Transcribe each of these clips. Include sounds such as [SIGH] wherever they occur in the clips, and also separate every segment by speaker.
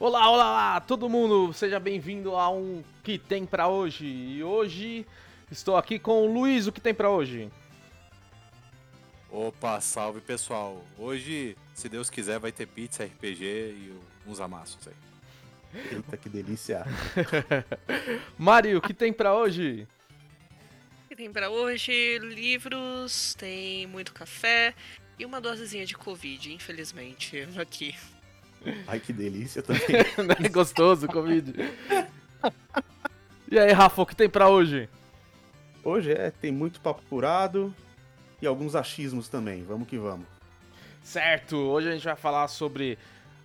Speaker 1: Olá, olá, olá, todo mundo, seja bem-vindo a um Que Tem Pra Hoje. E hoje estou aqui com o Luiz, o que tem pra hoje?
Speaker 2: Opa, salve pessoal. Hoje, se Deus quiser, vai ter pizza, RPG e uns amassos aí. [LAUGHS]
Speaker 3: Eita, que delícia. [LAUGHS]
Speaker 1: Mário, o que tem pra hoje?
Speaker 4: que tem pra hoje? Livros, tem muito café e uma dosezinha de Covid, infelizmente, [LAUGHS] aqui.
Speaker 3: Ai, que delícia também. [LAUGHS]
Speaker 1: É gostoso, Covid. E aí, Rafa, o que tem pra hoje?
Speaker 3: Hoje é, tem muito papo curado e alguns achismos também. Vamos que vamos.
Speaker 1: Certo, hoje a gente vai falar sobre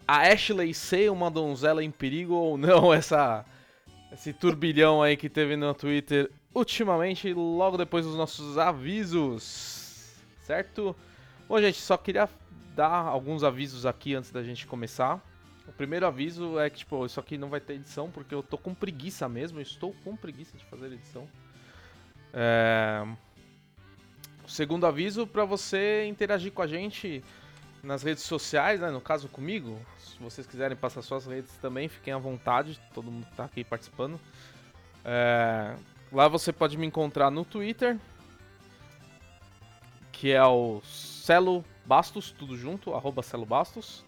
Speaker 1: a Ashley ser uma donzela em perigo ou não, [LAUGHS] essa esse turbilhão aí que teve no Twitter ultimamente, logo depois dos nossos avisos. Certo? Bom, gente, só queria dar alguns avisos aqui antes da gente começar. O primeiro aviso é que, tipo, isso aqui não vai ter edição porque eu tô com preguiça mesmo, eu estou com preguiça de fazer edição. É... O segundo aviso para você interagir com a gente nas redes sociais, né? No caso comigo, se vocês quiserem passar suas redes também, fiquem à vontade, todo mundo tá aqui participando. É... Lá você pode me encontrar no Twitter, que é o Celo Bastos, tudo junto, arroba Celo Bastos.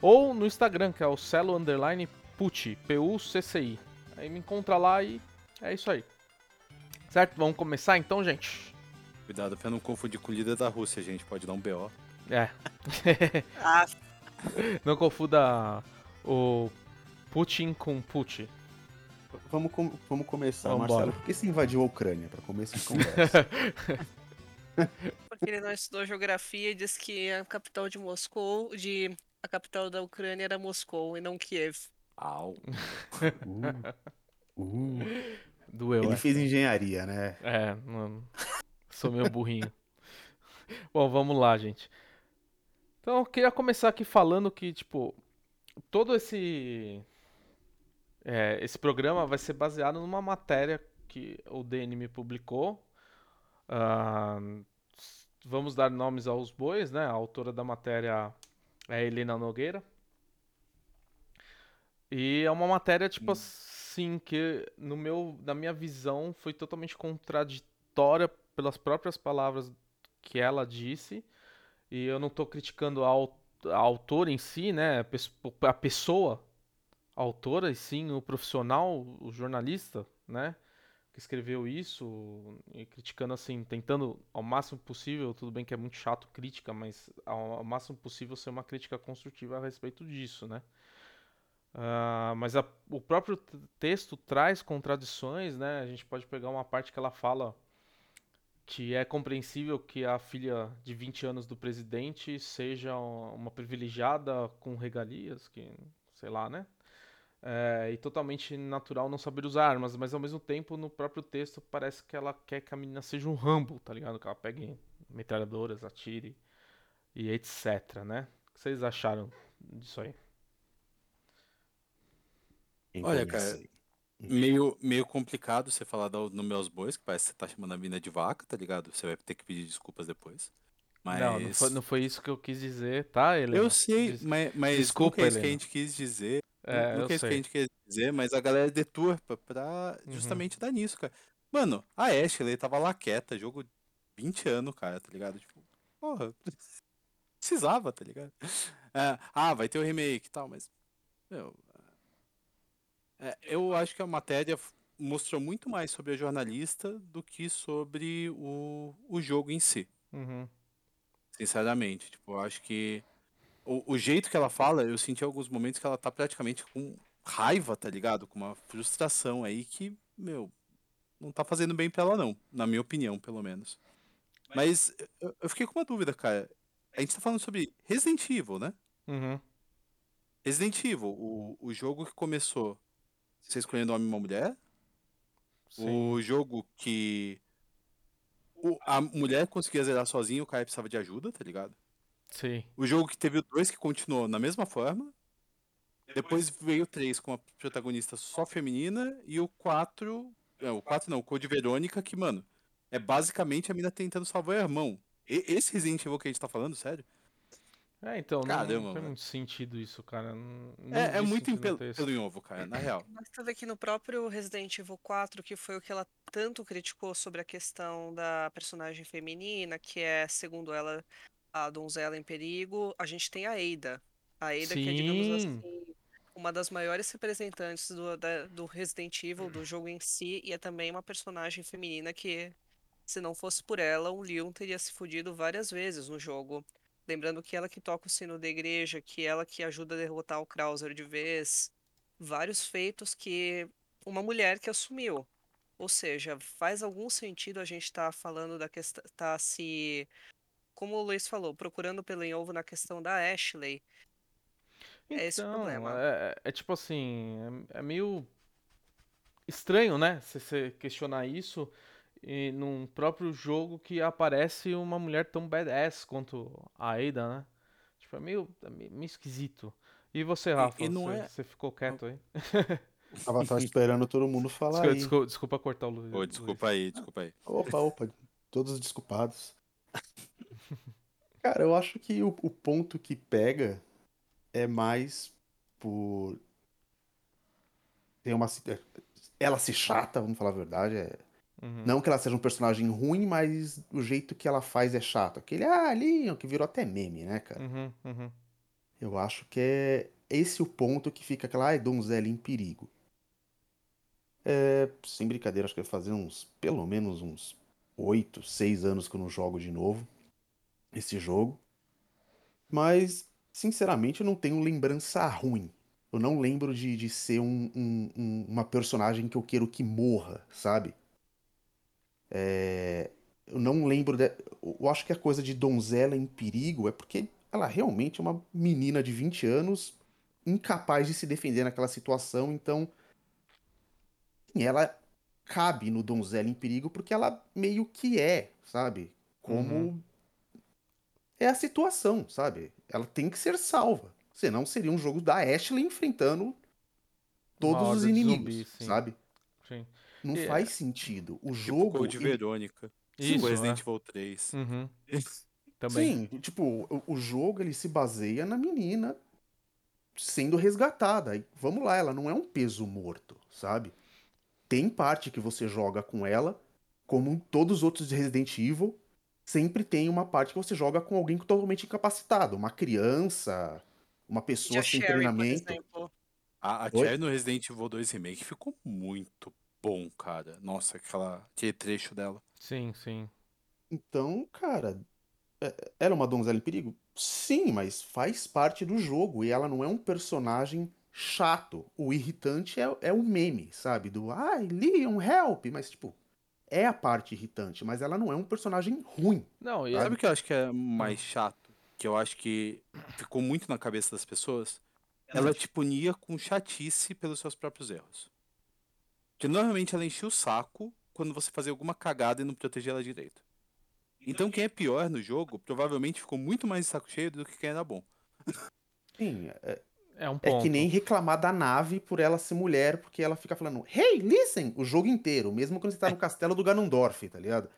Speaker 1: Ou no Instagram, que é o Celo Underline Pucci, P-U-C-C-I. Aí me encontra lá e é isso aí. Certo? Vamos começar então, gente?
Speaker 2: Cuidado pra não confundir com o líder da Rússia, gente. Pode dar um BO.
Speaker 1: É. [LAUGHS]
Speaker 4: Ah, [LAUGHS]
Speaker 1: Não confunda o Putin com Putin.
Speaker 3: Vamos, com- vamos começar,
Speaker 1: Vambora.
Speaker 3: Marcelo. Por que você invadiu a Ucrânia? Pra começo de conversa. [LAUGHS] [LAUGHS]
Speaker 4: porque ele não estudou geografia e disse que a capital de Moscou, de a capital da Ucrânia era Moscou e não Kiev.
Speaker 2: Au.
Speaker 3: Uh, uh.
Speaker 1: Doeu,
Speaker 3: Ele
Speaker 1: é.
Speaker 3: fez engenharia, né?
Speaker 1: É, não, sou meio burrinho. [LAUGHS] Bom, vamos lá, gente. Então, eu queria começar aqui falando que, tipo, todo esse é, esse programa vai ser baseado numa matéria que o DN me publicou. S- vamos dar nomes aos bois, né? A autora da matéria é Helena Nogueira. E é uma matéria, tipo assim, que no meu, na minha visão foi totalmente contraditória pelas próprias palavras que ela disse. E eu não tô criticando a, a autora em si, né? A pessoa, a autora, e sim o profissional, o jornalista, né? Que escreveu isso, criticando assim, tentando ao máximo possível, tudo bem que é muito chato crítica, mas ao, máximo possível ser uma crítica construtiva a respeito disso, né? Ah, mas a- o próprio texto traz contradições, né? A gente pode pegar uma parte que ela fala que é compreensível que a filha de 20 anos do presidente seja um- uma privilegiada com regalias, que sei lá, né? É, e totalmente natural não saber usar armas, mas ao mesmo tempo no próprio texto parece que ela quer que a menina seja um Rambo, tá ligado? Que ela pegue metralhadoras, atire e etc, né? O que vocês acharam disso aí?
Speaker 2: Olha, cara? Meio, meio complicado você falar do, no meus bois, que parece que você tá chamando a mina de vaca, tá ligado? Você vai ter que pedir desculpas depois. Mas.
Speaker 1: Não, não foi, não foi isso que eu quis dizer, tá, Helena?
Speaker 2: Eu sei,
Speaker 1: Des-
Speaker 2: mas, mas
Speaker 1: desculpa,
Speaker 2: é isso que a gente quis dizer.
Speaker 1: É,
Speaker 2: não
Speaker 1: eu
Speaker 2: é isso que a gente quis dizer, mas a galera deturpa pra
Speaker 1: Uhum.
Speaker 2: justamente dar nisso, cara. Mano, a Ashley tava lá quieta, jogo 20 anos, cara, tá ligado? Tipo, porra, precisava, tá ligado? É, ah, vai ter o remake e tal, mas. Meu, é, eu acho que a matéria mostrou muito mais sobre a jornalista do que sobre o, o jogo em si.
Speaker 1: Uhum.
Speaker 2: Sinceramente, tipo, eu acho que o, o jeito que ela fala, eu senti alguns momentos que ela tá praticamente com raiva, tá ligado? Com uma frustração aí que, meu, não tá fazendo bem pra ela não, na minha opinião, pelo menos. Mas eu, eu fiquei com uma dúvida, cara. A gente tá falando sobre Resident Evil, né?
Speaker 1: Uhum.
Speaker 2: Resident Evil, o, o jogo que começou você escolhendo um homem e uma mulher,
Speaker 1: Sim.
Speaker 2: o jogo que o- a mulher conseguia zerar sozinha, o cara precisava de ajuda, tá ligado?
Speaker 1: Sim.
Speaker 2: O jogo que teve o 2 que continuou na mesma forma. Depois veio o 3 com a protagonista só feminina. E o 4. É, o 4 não, o Code Verônica, que, mano, é basicamente a mina tentando salvar o irmão. E- esse Resident Evil que a gente tá falando, sério?
Speaker 1: É, então, não,
Speaker 2: Caramba,
Speaker 1: não tem
Speaker 2: mano.
Speaker 1: muito sentido isso, cara. Não, não
Speaker 2: É, é muito
Speaker 1: no
Speaker 2: pelo, em ovo, cara, na real.
Speaker 4: Mas tu vê que no próprio Resident Evil 4, que foi o que ela tanto criticou sobre a questão da personagem feminina, que é, segundo ela, a donzela em perigo, a gente tem a Ada. A Ada, que é, digamos
Speaker 1: Sim.
Speaker 4: assim, uma das maiores representantes do, da- do Resident Evil, do jogo em si, e é também uma personagem feminina que, se não fosse por ela, o Leon teria se fudido várias vezes no jogo. Lembrando que ela que toca o sino da igreja, que ela que ajuda a derrotar o Krauser de vez. Vários feitos que uma mulher que assumiu. Ou seja, faz algum sentido a gente estar falando da questão, tá se, como o Luiz falou, procurando pelo em ovo na questão da Ashley. É esse o
Speaker 1: Então,
Speaker 4: problema.
Speaker 1: é, é tipo assim, é, é meio estranho, né? Se você questionar isso e num próprio jogo que aparece uma mulher tão badass quanto a Ada, né? Tipo, é meio, é meio esquisito. E você, Rafa,
Speaker 2: e não
Speaker 1: você,
Speaker 2: é-
Speaker 1: você ficou quieto aí?
Speaker 3: Tava só [LAUGHS] esperando todo mundo falar
Speaker 1: Desculpa,
Speaker 3: aí.
Speaker 1: desculpa, desculpa cortar o Luiz.
Speaker 2: Ô, desculpa aí, desculpa aí.
Speaker 3: Opa, opa, todos desculpados. [LAUGHS] Cara, eu acho que o, o ponto que pega é mais por ter uma si- ela se chata, vamos falar a verdade, é
Speaker 1: Uhum.
Speaker 3: não que ela seja um personagem ruim, mas o jeito que ela faz é chato. Aquele ah, Leon, que virou até meme, né, cara?
Speaker 1: Uhum, uhum.
Speaker 3: Eu acho que é esse o ponto que fica aquela, ai, donzela em perigo. É, sem brincadeira, acho que vai fazer uns, pelo menos uns 8, 6 anos que eu não jogo de novo esse jogo. Mas, sinceramente, eu não tenho lembrança ruim. Eu não lembro de, de ser um- um- um- uma personagem que eu quero que morra, sabe? É, eu não lembro. De, eu acho que a coisa de donzela em perigo é porque ela realmente é uma menina de 20 anos incapaz de se defender naquela situação, então ela cabe no donzela em perigo porque ela meio que é, sabe? Como
Speaker 1: Uhum.
Speaker 3: É a situação, sabe? Ela tem que ser salva. Senão seria um jogo da Ashley enfrentando todos os inimigos,
Speaker 1: zumbis, sim.
Speaker 3: sabe?
Speaker 1: Sim.
Speaker 3: Não
Speaker 1: E-
Speaker 3: faz sentido. O
Speaker 2: Tipo
Speaker 3: jogo
Speaker 2: Code
Speaker 3: ele-
Speaker 2: Verônica.
Speaker 1: Isso,
Speaker 2: Tipo Resident
Speaker 1: é.
Speaker 2: Evil 3.
Speaker 1: Uhum. [LAUGHS] Também.
Speaker 3: Sim, tipo, o, o jogo ele se baseia na menina sendo resgatada. E vamos lá, ela não é um peso morto, sabe? Tem parte que você joga com ela, como todos os outros de Resident Evil, sempre tem uma parte que você joga com alguém totalmente incapacitado, uma criança, uma pessoa sem
Speaker 4: Sherry, por
Speaker 3: treinamento.
Speaker 4: exemplo.
Speaker 2: A, a? Cherry no Resident Evil 2 Remake ficou muito bom, cara. Nossa, aquela, aquele trecho dela.
Speaker 1: Sim, sim.
Speaker 3: Então, cara, é- era uma donzela em perigo? Sim, mas faz parte do jogo e ela não é um personagem chato. O irritante é, é o meme, sabe? Do ai, Leon, help! Mas, tipo, é a parte irritante, mas ela não é um personagem ruim.
Speaker 1: Não, e
Speaker 2: Sabe o que eu acho que é mais chato? Que eu acho que ficou muito na cabeça das pessoas? Ela te punia com chatice pelos seus próprios erros. Que normalmente ela enchia o saco quando você fazia alguma cagada e não protegia ela direito. Então quem é pior no jogo provavelmente ficou muito mais de saco cheio do que quem era bom.
Speaker 3: Sim, é,
Speaker 1: é um
Speaker 3: é
Speaker 1: ponto.
Speaker 3: que nem reclamar da nave por ela ser mulher, porque ela fica falando, hey, listen, o jogo inteiro, mesmo quando você tá no castelo do Ganondorf, tá ligado?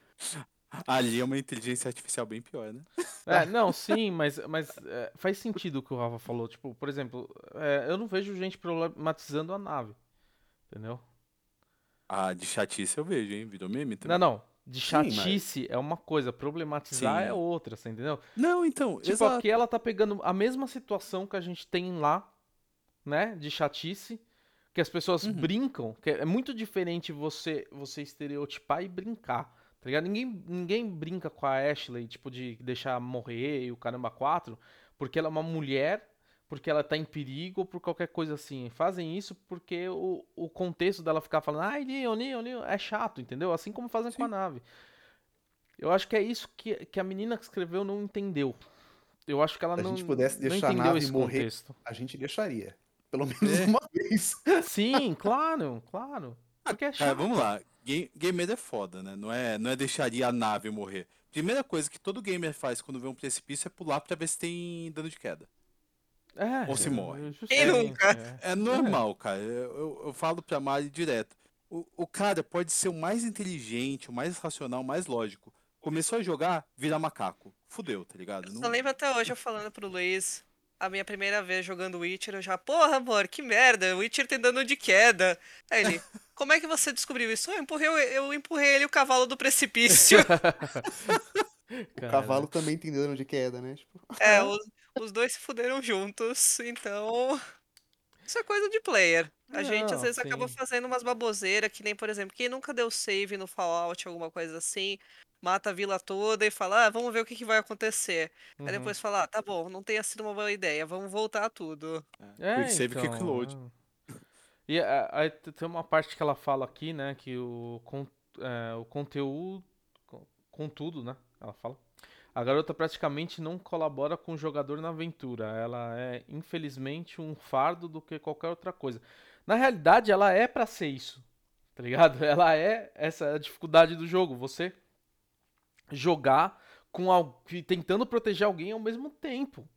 Speaker 2: Ali é uma inteligência artificial bem pior, né?
Speaker 1: É, não, sim, mas, mas é, faz sentido o que o Rafa falou. Tipo, por exemplo, é, eu não vejo gente problematizando a nave. Entendeu?
Speaker 2: Ah, de chatice eu vejo, hein? Virou meme também.
Speaker 1: Não, não. De
Speaker 3: Sim, mas-
Speaker 1: chatice é uma coisa, problematizar
Speaker 2: Sim.
Speaker 1: é outra, você entendeu?
Speaker 2: Não, então,
Speaker 1: Tipo,
Speaker 2: exato.
Speaker 1: aqui ela tá pegando a mesma situação que a gente tem lá, né? De chatice, que as pessoas
Speaker 2: Uhum.
Speaker 1: brincam, que é muito diferente você você estereotipar e brincar, tá ligado? Ninguém, ninguém brinca com a Ashley, tipo, de deixar morrer e o caramba 4, porque ela é uma mulher, porque ela tá em perigo ou por qualquer coisa assim. Fazem isso porque o, o contexto dela ficar falando, ai, Leon, Leon, Leon, é chato, entendeu? Assim como fazem com a
Speaker 2: Sim.
Speaker 1: nave. Eu acho que é isso que, que a menina que escreveu não entendeu. Eu acho que ela
Speaker 3: Se a
Speaker 1: não,
Speaker 3: gente pudesse deixar a nave
Speaker 1: esse
Speaker 3: morrer-
Speaker 1: contexto.
Speaker 3: A gente deixaria. Pelo menos
Speaker 2: É.
Speaker 3: uma vez. [LAUGHS]
Speaker 1: Sim, claro, claro. Porque é
Speaker 2: Cara,
Speaker 1: chato.
Speaker 2: vamos lá. Game, gamer é foda, né? Não é, não é deixaria a nave morrer. Primeira coisa que todo gamer faz quando vê um precipício é pular pra ver se tem dano de queda.
Speaker 1: É,
Speaker 2: Ou se morre.
Speaker 1: justamente,
Speaker 4: nunca?
Speaker 1: é.
Speaker 2: É normal, cara. Eu, eu, eu falo pra Mari direto. O, o cara pode ser o mais inteligente, o mais racional, o mais lógico. começou a jogar, vira macaco. Fudeu, tá ligado?
Speaker 4: Eu
Speaker 2: Não-
Speaker 4: só lembro até hoje eu falando pro Luiz, a minha primeira vez jogando Witcher, eu já, porra, amor, que merda, o Witcher tem dano de queda. Aí ele, [LAUGHS] como é que você descobriu isso? Eu empurrei, o- eu empurrei ele o cavalo do precipício. [LAUGHS]
Speaker 3: O cavalo também tem dano de queda, né? Tipo,
Speaker 4: É, [LAUGHS] os, os dois se fuderam juntos, então. Isso é coisa de player. A gente às
Speaker 1: Não,
Speaker 4: vezes acaba
Speaker 1: sim.
Speaker 4: fazendo umas baboseiras, que nem, por exemplo, quem nunca deu save no Fallout, alguma coisa assim, mata a vila toda e fala, ah, vamos ver o que, que vai acontecer. Aí
Speaker 1: Uhum.
Speaker 4: depois fala, ah, tá bom, não tenha sido uma boa ideia, vamos voltar tudo.
Speaker 1: É,
Speaker 2: Quick save, quick
Speaker 1: então,
Speaker 2: load.
Speaker 1: é. E a- aí tem uma parte que ela fala aqui, né, que o, con- é, o conteúdo, co- contudo, né, ela fala, a garota praticamente não colabora com o jogador na aventura, ela é, infelizmente, um fardo do que qualquer outra coisa. Na realidade, ela é pra ser isso, tá ligado? [LAUGHS] Ela é essa a dificuldade do jogo, você jogar com al- tentando proteger alguém ao mesmo tempo,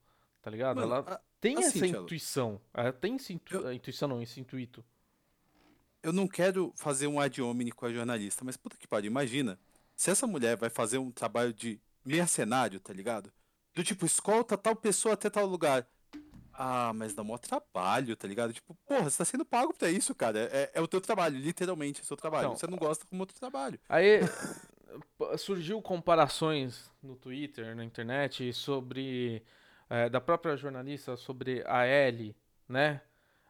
Speaker 1: tá ligado?
Speaker 2: Mano,
Speaker 1: ela
Speaker 2: a-
Speaker 1: tem
Speaker 2: assim,
Speaker 1: essa
Speaker 2: Thiago,
Speaker 1: intuição. Ela tem esse intu...
Speaker 2: eu-
Speaker 1: intuição, não, esse intuito.
Speaker 2: eu não quero fazer um ad hominem com a jornalista, mas puta que pariu, imagina. Se essa mulher vai fazer um trabalho de mercenário, tá ligado? Do tipo, escolta tal pessoa até tal lugar. Ah, mas dá mó trabalho, tá ligado? Tipo, porra, você tá sendo pago pra isso, cara. É, é o teu trabalho, literalmente, é o seu trabalho.
Speaker 1: Então,
Speaker 2: você não gosta como outro trabalho.
Speaker 1: Aí [LAUGHS] surgiu comparações no Twitter, na internet, sobre. eh, da própria jornalista sobre a Ellie, né?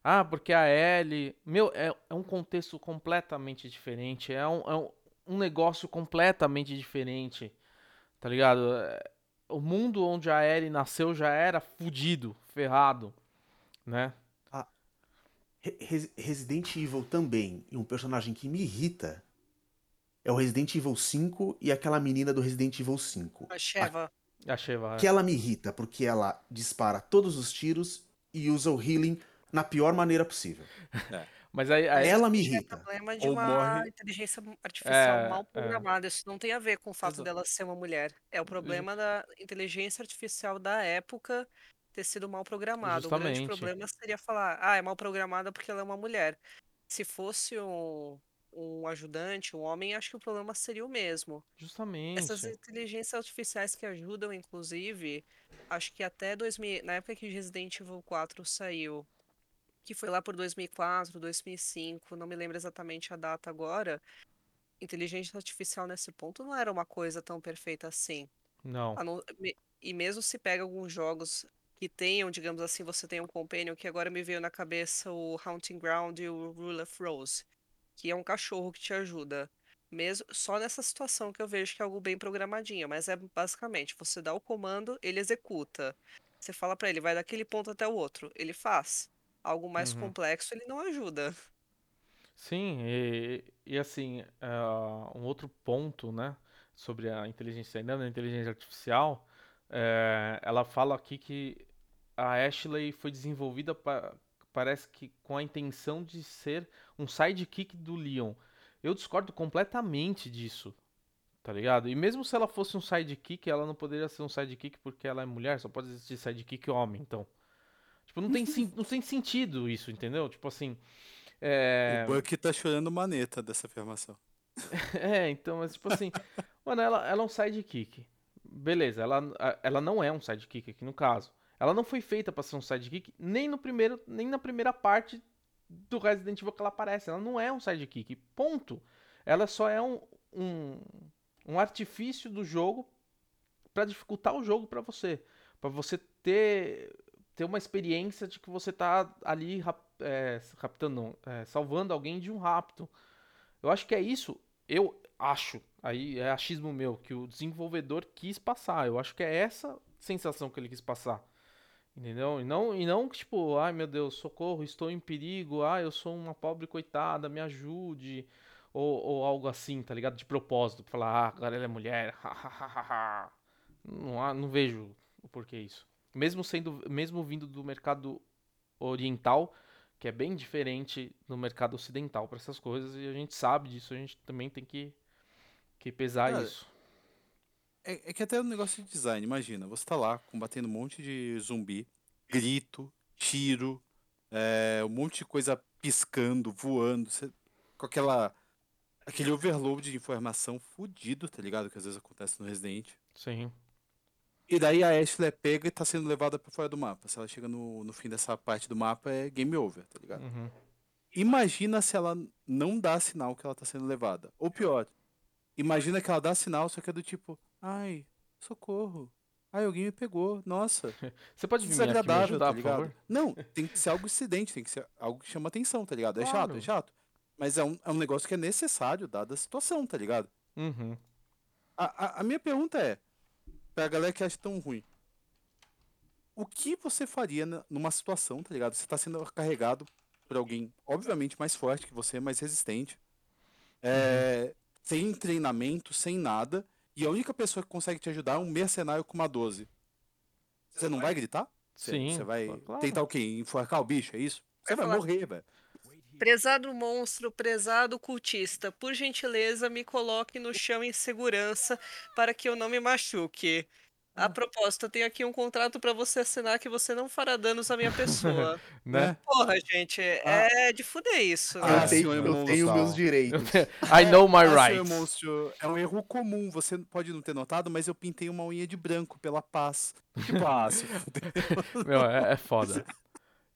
Speaker 1: Ah, porque a Ellie. Meu, é, é um contexto completamente diferente. É um, é um, um negócio completamente diferente. Tá ligado? É, O mundo onde a Ellie nasceu já era fudido, ferrado, né?
Speaker 3: Re- Res- Resident Evil também, e um personagem que me irrita, é o Resident Evil 5 e aquela menina do Resident Evil 5.
Speaker 4: A Sheva,
Speaker 1: A Sheva.
Speaker 3: Que ela me irrita, porque ela dispara todos os tiros e usa o healing na pior maneira possível.
Speaker 1: Mas aí, aí-
Speaker 3: Ela me
Speaker 4: é
Speaker 3: irrita.
Speaker 4: problema de
Speaker 2: Ou
Speaker 4: uma
Speaker 2: morre-
Speaker 4: inteligência artificial
Speaker 1: É,
Speaker 4: mal
Speaker 1: é.
Speaker 4: programada. Isso não tem a ver com o fato
Speaker 2: Exato.
Speaker 4: dela ser uma mulher. É o problema da inteligência artificial da época ter sido mal programada. O grande problema seria falar, ah, é mal programada porque ela é uma mulher. Se fosse um, um ajudante, um homem, acho que o problema seria o mesmo.
Speaker 1: justamente.
Speaker 4: Essas inteligências artificiais que ajudam, inclusive, acho que até 2000, na época que Resident Evil 4 saiu, que foi lá por 2004, 2005, não me lembro exatamente a data agora, inteligência artificial nesse ponto não era uma coisa tão perfeita assim.
Speaker 1: Não.
Speaker 4: Não- E mesmo se pega alguns jogos que tenham, digamos assim, você tem um companion que agora me veio na cabeça o Haunting Ground e o Rule of Rose, que é um cachorro que te ajuda. Mesmo só nessa situação que eu vejo que é algo bem programadinho, mas é basicamente você dá o comando, ele executa. Você fala pra ele, vai daquele ponto até o outro, ele faz. Algo mais
Speaker 1: Uhum.
Speaker 4: complexo, ele não ajuda.
Speaker 1: Sim, e, e assim, ah, um outro ponto, né, sobre a inteligência, ainda na inteligência artificial, eh, ela fala aqui que a Ashley foi desenvolvida, pa- parece que com a intenção de ser um sidekick do Leon. Eu discordo completamente disso, tá ligado? E mesmo se ela fosse um sidekick, ela não poderia ser um sidekick porque ela é mulher, só pode existir sidekick homem, então. Tipo, não tem, sen- não tem sentido isso, entendeu? Tipo assim. É...
Speaker 2: O Buck tá chorando maneta dessa afirmação. [LAUGHS]
Speaker 1: É, então, mas tipo assim, mano, ela, ela é um sidekick. Beleza, ela, ela não é um sidekick aqui no caso. Ela não foi feita pra ser um sidekick nem no primeiro, nem na primeira parte do Resident Evil que ela aparece. Ela não é um sidekick. Ponto. Ela só é um, um, um artifício do jogo pra dificultar o jogo pra você, Pra você ter ter uma experiência de que você tá ali rap, é, raptando, é, salvando alguém de um rapto. Eu acho que é isso. Eu acho, aí é achismo meu, que o desenvolvedor quis passar. Eu acho que é essa sensação que ele quis passar. Entendeu? E não, e não tipo, ai meu Deus, socorro, estou em perigo, ai eu sou uma pobre coitada, me ajude. Ou, ou algo assim, tá ligado? De propósito, pra falar, ah, agora ela é mulher, [LAUGHS] não, não vejo o porquê isso. Mesmo sendo, mesmo vindo do mercado oriental, que é bem diferente do mercado ocidental para essas coisas, e a gente sabe disso, a gente também tem que, que pesar
Speaker 2: Cara,
Speaker 1: isso.
Speaker 2: É, é que até o negócio de design, imagina, você tá lá combatendo um monte de zumbi, grito, tiro, é, um monte de coisa piscando, voando, você- com aquela aquele overload de informação fudido, tá ligado? Que às vezes acontece no Resident.
Speaker 1: Sim.
Speaker 2: E daí a Ashley é pega e tá sendo levada pra fora do mapa. Se ela chega no, no fim dessa parte do mapa, é game over, tá ligado?
Speaker 1: Uhum.
Speaker 2: Imagina se ela não dá sinal que ela tá sendo levada. Ou pior, imagina que ela dá sinal, só que é do tipo, ai, socorro. Ai, alguém me pegou. Nossa. [LAUGHS]
Speaker 1: Você pode vir aqui me
Speaker 2: desagradável,
Speaker 1: ajudar,
Speaker 2: tá
Speaker 1: por
Speaker 2: ligado?
Speaker 1: favor?
Speaker 2: Não, tem que ser algo incidente, tem que ser algo que chama atenção, tá ligado? É chato,
Speaker 1: Claro.
Speaker 2: é chato. Mas é um, é um negócio que é necessário, dada a situação, tá ligado?
Speaker 1: Uhum.
Speaker 2: A, a, a minha pergunta é, pra galera que acha tão ruim, o que você faria numa situação, tá ligado? Você tá sendo carregado por alguém, obviamente, mais forte que você, mais resistente, é, sem treinamento, sem nada, e a única pessoa que consegue te ajudar é um mercenário com uma 12. Você não vai gritar? Você,
Speaker 1: Sim,
Speaker 2: Você vai
Speaker 1: claro.
Speaker 2: tentar o quê? Enforcar o bicho, é isso? Você
Speaker 4: Vai
Speaker 2: vai
Speaker 4: falar-
Speaker 2: morrer, velho.
Speaker 4: Prezado monstro, prezado cultista, por gentileza me coloque no chão em segurança para que eu não me machuque. A propósito, eu tenho aqui um contrato para você assinar que você não fará danos à minha pessoa. [LAUGHS]
Speaker 1: Né?
Speaker 4: Porra, gente, é de fuder isso,
Speaker 2: Ah,
Speaker 4: né?
Speaker 3: eu tenho, eu tenho meus [LAUGHS] direitos.
Speaker 1: I know my
Speaker 2: Ah,
Speaker 1: rights.
Speaker 2: monstro, é um erro comum, você pode não ter notado, mas eu pintei uma unha de branco pela paz. Tipo, ah, se fuder.
Speaker 1: Meu, é, é foda.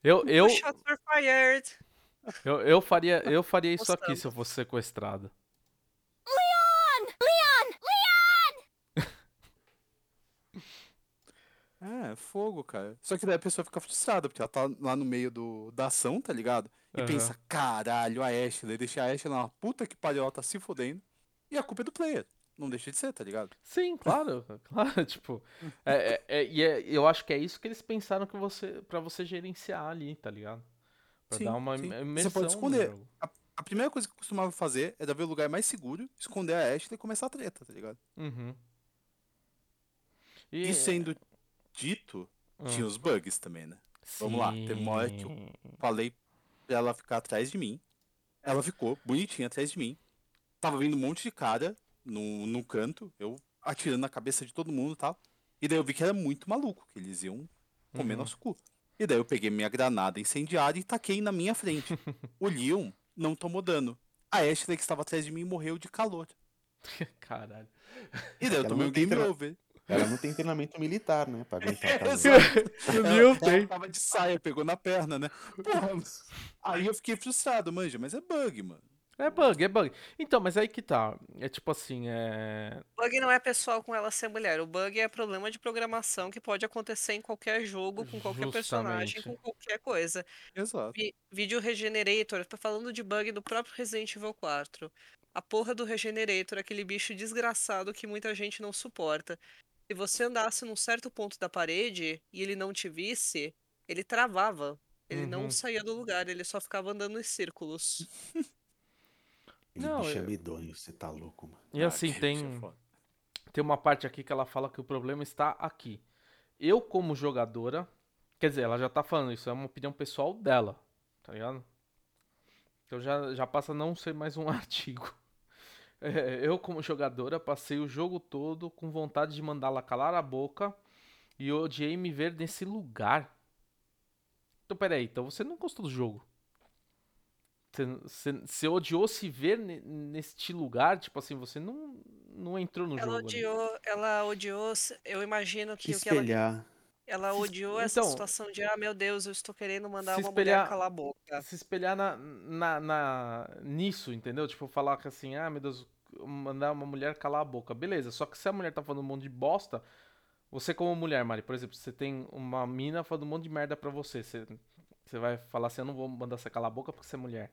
Speaker 1: Eu, eu,
Speaker 4: Shots were fired.
Speaker 1: Eu, eu faria, eu faria isso aqui se eu fosse sequestrado. [LAUGHS]
Speaker 2: É, fogo, cara. Só que daí a pessoa fica frustrada, porque ela tá lá no meio do, da ação, tá ligado? E
Speaker 1: Aham.
Speaker 2: pensa, caralho, a Ashley, deixa a Ashley lá, uma puta que pariu, ela tá se fodendo. E a culpa é do player. Não deixa de ser, tá ligado?
Speaker 1: Sim, claro, [LAUGHS] claro, [LAUGHS] tipo, é, é- é- e é- eu acho que é isso que eles pensaram que você, para você gerenciar ali, tá ligado? Pra
Speaker 2: Sim,
Speaker 1: dar uma
Speaker 2: sim.
Speaker 1: im-
Speaker 2: Você pode esconder. A, a primeira coisa que eu costumava fazer era ver o lugar mais seguro, esconder a Ashley e começar a treta, tá ligado?
Speaker 1: Uhum. E,
Speaker 2: E sendo dito,
Speaker 1: Ah.
Speaker 2: tinha os bugs também, né? Vamos lá, tem uma hora que eu-
Speaker 1: Sim.
Speaker 2: Falei pra ela ficar atrás de mim. Ela ficou bonitinha atrás de mim. Tava vindo um monte de cara no, no canto, eu atirando na cabeça de todo mundo e tal. E daí eu vi que era muito maluco, que eles iam comer
Speaker 1: Uhum.
Speaker 2: nosso cu. E daí eu peguei minha granada incendiária e taquei na minha frente. [LAUGHS] o Leon não tomou dano. A Ashley que estava atrás de mim morreu de calor. [LAUGHS]
Speaker 1: Caralho.
Speaker 2: E daí eu tomei um
Speaker 3: tem
Speaker 2: game
Speaker 3: tra-
Speaker 2: over.
Speaker 3: Ela não tem treinamento militar, né? Pra aguentar. [LAUGHS]
Speaker 2: Exato.
Speaker 1: O
Speaker 2: Ela-
Speaker 1: Leon
Speaker 2: ela
Speaker 1: tem.
Speaker 2: tava de saia, pegou na perna, né? Porra, aí eu fiquei frustrado, manja, mas é bug, mano.
Speaker 1: É bug, é bug. Então, mas aí que tá. É tipo assim, é.
Speaker 4: Bug não é pessoal com ela ser mulher. O bug é problema de programação que pode acontecer em qualquer jogo, com qualquer personagem,
Speaker 1: Justamente.
Speaker 4: com qualquer coisa.
Speaker 2: Exato.
Speaker 4: Vi- Vídeo Regenerator, tô falando de bug do próprio Resident Evil 4. A porra do Regenerator, aquele bicho desgraçado que muita gente não suporta. Se você andasse num certo ponto da parede e ele não te visse, ele travava. Ele não
Speaker 1: Uhum.
Speaker 4: saía do lugar, ele só ficava andando em círculos. [LAUGHS]
Speaker 3: Aquele
Speaker 1: Não,
Speaker 3: bicho é medonho, você tá louco, mano.
Speaker 1: E assim,
Speaker 2: bicho
Speaker 1: tem.
Speaker 2: é.
Speaker 1: Tem uma parte aqui que ela fala que o problema está aqui. Eu, como jogadora. Quer dizer, ela já tá falando isso, é uma opinião pessoal dela, tá ligado? Então já, já passa a não ser mais um [LAUGHS] artigo. É, eu, como jogadora, passei o jogo todo com vontade de mandá-la calar a boca e odiei me ver nesse lugar. Então, peraí, então você não gostou do jogo? Você, odiou se ver ne- neste lugar? Tipo assim, você não, não entrou no
Speaker 4: Ela
Speaker 1: jogo. ali.
Speaker 4: odiou, ela odiou, eu imagino que o que ela,
Speaker 3: Espelhar.
Speaker 4: ela odiou essa
Speaker 1: então,
Speaker 4: situação de, ah, meu Deus, eu estou querendo mandar uma
Speaker 1: espelhar-
Speaker 4: mulher calar a boca.
Speaker 1: se espelhar na, na, na- nisso, entendeu? Tipo, falar que assim, ah, meu Deus, mandar uma mulher calar a boca. Beleza, só que se a mulher tá falando um monte de bosta, você como mulher, Mari, por exemplo, você tem uma mina falando um monte de merda pra você, você, você vai falar assim, eu não vou mandar você calar a boca porque você é mulher.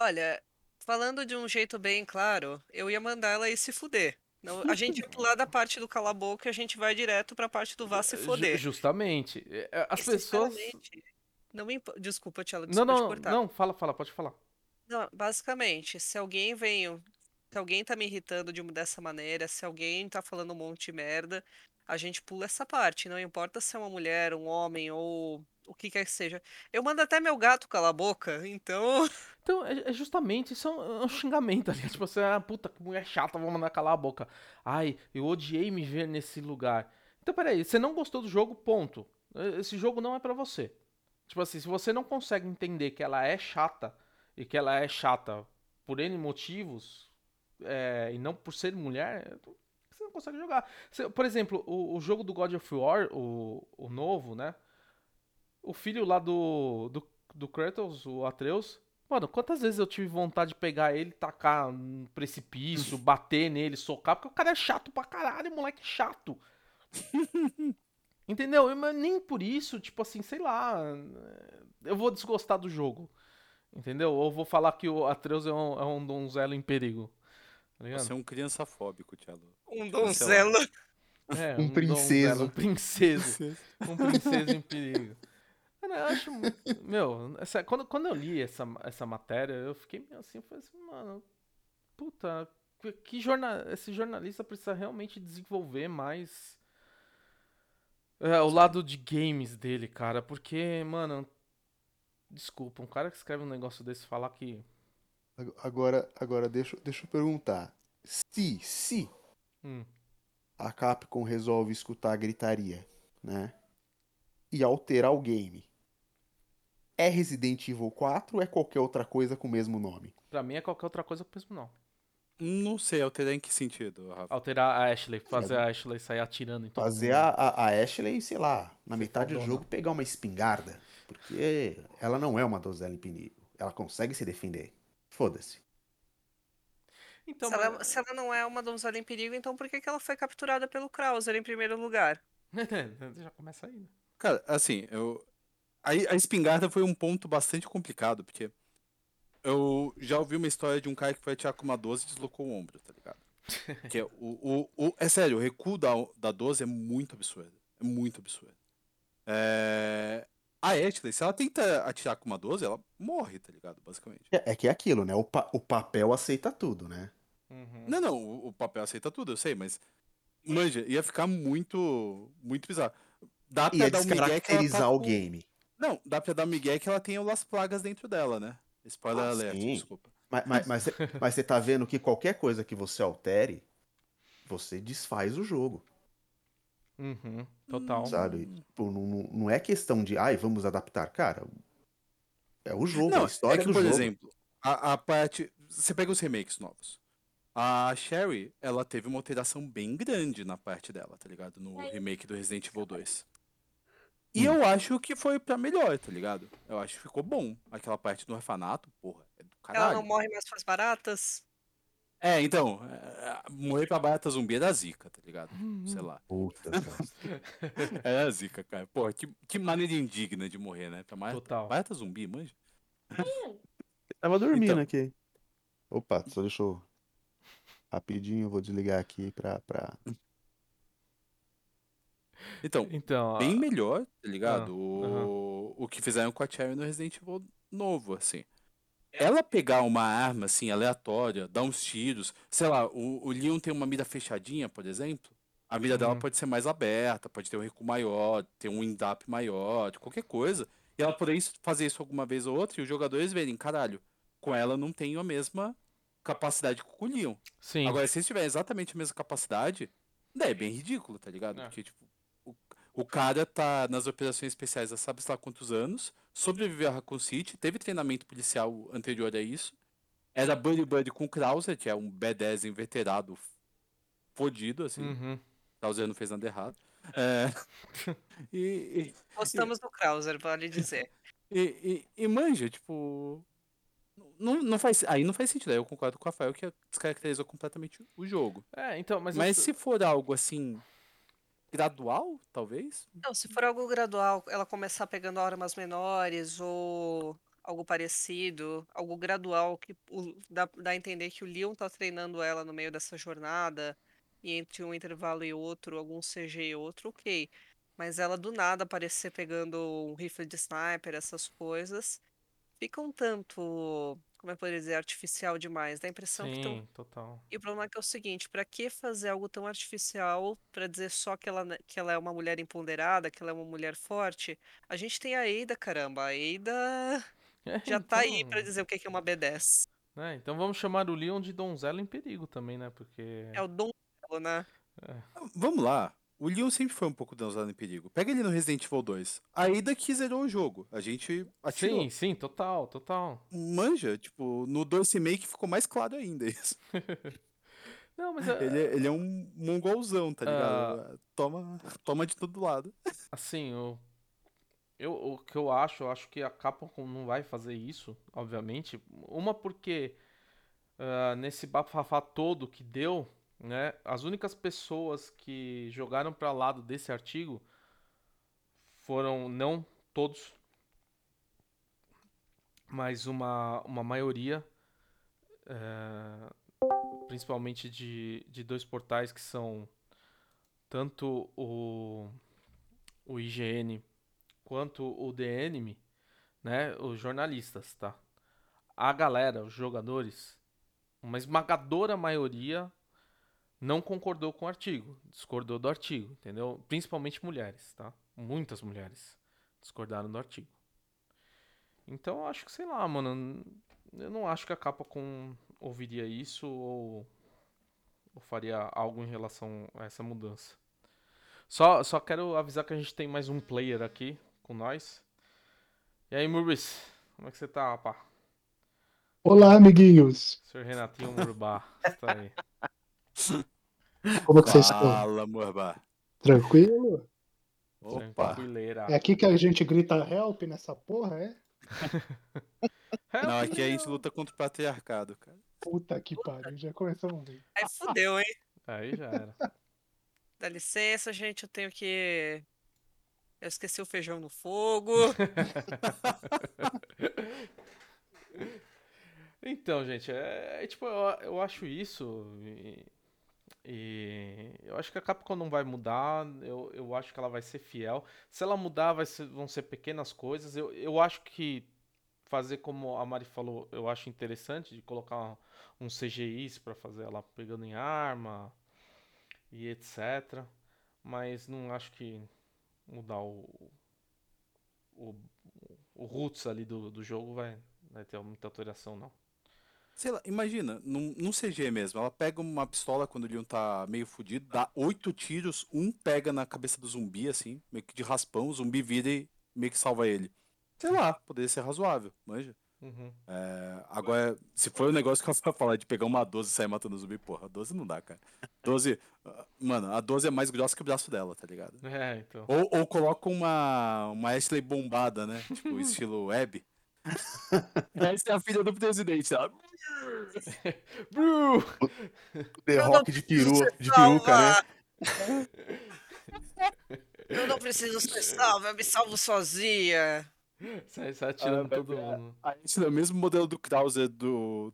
Speaker 4: Olha, falando de um jeito bem claro, eu ia mandar ela ir se fuder. Não, a gente ia pular da [LAUGHS] parte do cala a boca e a gente vai direto pra parte do vá se
Speaker 1: Ju-
Speaker 4: foder.
Speaker 1: justamente. É, As pessoas...
Speaker 4: Não me impo- Desculpa, Tchela,
Speaker 1: Não,
Speaker 4: desculpa te
Speaker 1: não,
Speaker 4: cortar.
Speaker 1: não, fala, fala, pode falar.
Speaker 4: Não, basicamente, se alguém vem, se alguém tá me irritando de uma dessa maneira, se alguém tá falando um monte de merda, a gente pula essa parte, não importa se é uma mulher, um homem ou o que quer que seja. Eu mando até meu gato calar a boca, então [LAUGHS]
Speaker 1: Então, é, é justamente, isso é um, é um xingamento ali. [LAUGHS] Tipo assim, ah, puta, que mulher chata, vou mandar calar a boca. Ai, eu odiei me ver nesse lugar. Então, peraí, você não gostou do jogo, ponto. Esse jogo não é pra você. Tipo assim, se você não consegue entender que ela é chata, e que ela é chata por N motivos, é, e não por ser mulher, você não consegue jogar. Você- por exemplo, o, o jogo do God of War, o, o novo, né? O filho lá do, do, do Kratos, o Atreus. Mano, quantas vezes eu tive vontade de pegar ele, tacar um precipício, [LAUGHS] bater nele, socar, porque o cara é chato pra caralho, moleque chato. [LAUGHS] Entendeu? Eu- Mas nem por isso, tipo assim, sei lá, eu vou desgostar do jogo. Entendeu? Ou vou falar que o Atreus é um, é um donzelo em perigo. Tá?
Speaker 2: Você é um criançafóbico, Thiago.
Speaker 4: Um donzelo.
Speaker 1: É,
Speaker 3: Um princeso.
Speaker 1: Um princeso. Um princeso em perigo. Eu acho. Meu, essa- quando, quando eu li essa, essa matéria, eu fiquei meio assim, eu falei assim, mano, puta, que, que jorna, esse jornalista precisa realmente desenvolver mais é, o lado de games dele, cara. Porque, mano, desculpa, um cara que escreve um negócio desse falar que.
Speaker 3: Ag- Agora, agora deixa, deixa eu perguntar. Se, se
Speaker 1: Hum,
Speaker 3: a Capcom resolve escutar a gritaria, né? E alterar o game. É Resident Evil 4 ou é qualquer outra coisa com o mesmo nome?
Speaker 1: pra mim é qualquer outra coisa com o mesmo não.
Speaker 2: Não sei, alterar em que sentido, Rafa?
Speaker 1: Alterar a Ashley, fazer a Ashley sair atirando em todo
Speaker 3: Fazer a, a, Ashley, sei lá, na metade do jogo pegar uma espingarda. Porque ela não é uma donzela em perigo. Ela consegue se defender. Foda-se.
Speaker 1: Então,
Speaker 4: se, ela,
Speaker 1: mas-
Speaker 4: se ela não é uma donzela em perigo, então por que, que ela foi capturada pelo Krauser em primeiro lugar? [LAUGHS]
Speaker 1: Já começa aí, né?
Speaker 2: Cara, assim, eu. A, a espingarda foi um ponto bastante complicado, porque eu já ouvi uma história de um cara que foi atirar com uma 12 e deslocou o ombro, tá ligado? [LAUGHS] Que é, o, o, o- é sério, o recuo da, da 12 é muito absurdo. É muito absurdo. É, a Ashley, se ela tenta atirar com uma 12, ela morre, tá ligado? Basicamente.
Speaker 3: É, é que é aquilo, né? O, pa- o papel aceita tudo, né?
Speaker 1: Uhum.
Speaker 2: Não, não, o, o papel aceita tudo, eu sei, mas. Manja, ia ficar muito. Muito bizarro. Dá pra
Speaker 3: Ia
Speaker 2: dar um migué que ela
Speaker 3: descaracterizar
Speaker 2: tá
Speaker 3: o
Speaker 2: com-
Speaker 3: game.
Speaker 2: Não, dá pra dar um migué que ela tem as plagas dentro dela, né? Spoiler
Speaker 3: Ah,
Speaker 2: alert,
Speaker 3: sim.
Speaker 2: desculpa.
Speaker 3: Mas, mas, mas, [LAUGHS] mas você tá vendo que qualquer coisa que você altere, você desfaz o jogo,
Speaker 1: Uhum, total.
Speaker 3: sabe? Tipo, não, não- é questão de, ai, vamos adaptar. Cara, é o jogo,
Speaker 2: Não,
Speaker 3: a história
Speaker 2: é que,
Speaker 3: do
Speaker 2: por
Speaker 3: jogo.
Speaker 2: exemplo, a, a parte. Você pega os remakes novos. A Sherry, ela teve uma alteração bem grande na parte dela, tá ligado? No remake do Resident Evil 2. E
Speaker 3: Hum.
Speaker 2: eu acho que foi pra melhor, tá ligado? Eu acho que ficou bom. Aquela parte do orfanato, porra, é do
Speaker 4: Ela
Speaker 2: caralho.
Speaker 4: não morre mais pras baratas?
Speaker 2: É, então, é, morrer pra barata zumbi era zica, tá ligado? Sei lá.
Speaker 3: Puta, cara. [LAUGHS]
Speaker 2: Era zica, cara. Porra, que, que maneira indigna de morrer, né? Pra barata,
Speaker 1: Total.
Speaker 2: barata zumbi, manja? [LAUGHS]
Speaker 3: Tava dormindo
Speaker 2: Então.
Speaker 3: aqui. Opa, só deixa eu. Rapidinho, eu vou desligar aqui pra. pra...
Speaker 2: Então,
Speaker 1: Então,
Speaker 2: bem
Speaker 1: a-
Speaker 2: melhor, tá ligado?
Speaker 1: Ah,
Speaker 2: o, o que fizeram com a Cherry no Resident Evil novo, assim. Ela pegar uma arma, assim, aleatória, dar uns tiros, sei lá, o, o Leon tem uma mira fechadinha, por exemplo. A mira dela
Speaker 1: Uhum.
Speaker 2: pode ser mais aberta, pode ter um recuo maior, ter um end-up maior, qualquer coisa. E ela poder isso- fazer isso alguma vez ou outra e os jogadores verem, caralho, com ela não tenho a mesma capacidade que com o Leon.
Speaker 1: sim.
Speaker 2: Agora, se eles tiverem exatamente a mesma capacidade, daí é bem ridículo, tá ligado?
Speaker 1: É.
Speaker 2: Porque, tipo, o, cara tá nas operações especiais há sabe lá quantos anos, sobreviveu a Raccoon City, teve treinamento policial anterior a isso, era buddy buddy com o Krauser, que é um B10 inveterado fodido, assim,
Speaker 1: Uhum.
Speaker 2: Krauser não fez nada errado. É, [LAUGHS] e,
Speaker 4: Gostamos do Krauser, vale dizer.
Speaker 2: e, e, e, e manja, tipo... Não, não faz, aí não faz sentido, aí eu concordo com o Rafael que descaracterizou completamente o jogo.
Speaker 1: É, então, mas,
Speaker 2: Mas
Speaker 1: eu-
Speaker 2: se for algo assim gradual, talvez.
Speaker 4: Não, se for algo gradual, ela começar pegando armas menores ou algo parecido, algo gradual que o- dá, dá a entender que o Leon tá treinando ela no meio dessa jornada e entre um intervalo e outro, algum CG e outro, ok. Mas ela do nada aparecer pegando um rifle de sniper, essas coisas, fica um tanto, como é que eu poderia dizer, artificial demais. Dá a impressão que estão
Speaker 1: sim, total.
Speaker 4: e o problema é que é o seguinte, pra que fazer algo tão artificial pra dizer só que ela, ne- que ela é uma mulher empoderada, que ela é uma mulher forte? A gente tem a Eida, caramba. A Eida [LAUGHS]
Speaker 1: É,
Speaker 4: já tá aí
Speaker 1: então,
Speaker 4: pra dizer o que que é uma B10.
Speaker 1: né, então vamos chamar o Leon de donzela em perigo também, né? Porque.
Speaker 4: É o dom, né?
Speaker 2: Vamos lá. O Leon sempre foi um pouco damsela em perigo. Pega ele no Resident Evil 2. Aí daqui zerou o jogo. A gente atirou.
Speaker 1: Sim, sim, total, total.
Speaker 2: Manja, tipo, no 2 Remake ficou mais claro ainda isso. [LAUGHS]
Speaker 1: Não, mas é,
Speaker 2: Ele, é- ele é um mongolzão, tá ligado? Toma, toma de todo lado. [LAUGHS]
Speaker 1: assim, o, eu, o que eu acho, eu acho que a Capcom não vai fazer isso, obviamente. Uma porque ah, nesse bafafá todo que deu, né, as únicas pessoas que jogaram pra lado desse artigo foram não todos, mas uma, uma maioria, eh, principalmente de, de dois portais que são tanto o, o IGN quanto o The Enemy, né, os jornalistas, tá? A galera, os jogadores, uma esmagadora maioria não concordou com o artigo, discordou do artigo, entendeu? Principalmente mulheres, tá? Muitas mulheres discordaram do artigo. Então eu acho que, sei lá, mano, eu não acho que a Capcom ouviria isso ou, ou faria algo em relação a essa mudança. Só, só quero avisar que a gente tem mais um player aqui com nós. E aí, Murbis, como é que você tá, rapá?
Speaker 5: Olá, amiguinhos.
Speaker 1: Senhor Renatinho Murbá, você tá aí. [LAUGHS]
Speaker 5: Como é que vocês estão?
Speaker 2: Fala, Morba.
Speaker 5: Tranquilo?
Speaker 2: Opa.
Speaker 5: É aqui que a gente grita help nessa porra, é? [LAUGHS]
Speaker 2: Não, aqui a gente luta contra o patriarcado, cara.
Speaker 5: Puta que pariu, já começamos bem.
Speaker 4: Aí fudeu, hein?
Speaker 1: Aí já era.
Speaker 4: Dá licença, gente, eu tenho que. Eu esqueci o feijão no fogo. [LAUGHS]
Speaker 1: Então, gente, é, é tipo, eu, eu acho isso e, e eu acho que a Capcom não vai mudar, eu, eu acho que ela vai ser fiel. Se ela mudar, vai ser- vão ser pequenas coisas. Eu, eu acho que fazer como a Mari falou, eu acho interessante de colocar um CGIs pra fazer ela pegando em arma e etc. Mas não acho que mudar o, o, o roots ali do, do jogo vai, vai ter muita alteração, não.
Speaker 2: Sei lá, imagina, num, num CG mesmo, ela pega uma pistola quando o Leon tá meio fudido, dá oito tiros, um pega na cabeça do zumbi, assim, meio que de raspão, o zumbi vira e meio que salva ele. Sei lá, poderia ser razoável, manja.
Speaker 1: Uhum.
Speaker 2: É, agora, se for o negócio que eu ia falar de pegar uma 12 e sair matando o zumbi, porra, a 12 não dá, cara. 12, ah, mano, a 12 é mais grossa que o braço dela, tá ligado?
Speaker 1: É, então.
Speaker 2: Ou, ou coloca uma, uma Ashley bombada, né? Tipo, [LAUGHS] estilo web. Essa é a filha do presidente, ela. [LAUGHS]
Speaker 1: Bru!
Speaker 3: The Rock de, peru, de peruca, né?
Speaker 4: Eu não preciso ser salvo, eu me salvo sozinha.
Speaker 1: Sai, sai atirando
Speaker 2: Ah,
Speaker 1: todo
Speaker 2: ver.
Speaker 1: mundo.
Speaker 2: É o mesmo modelo do Krauser do,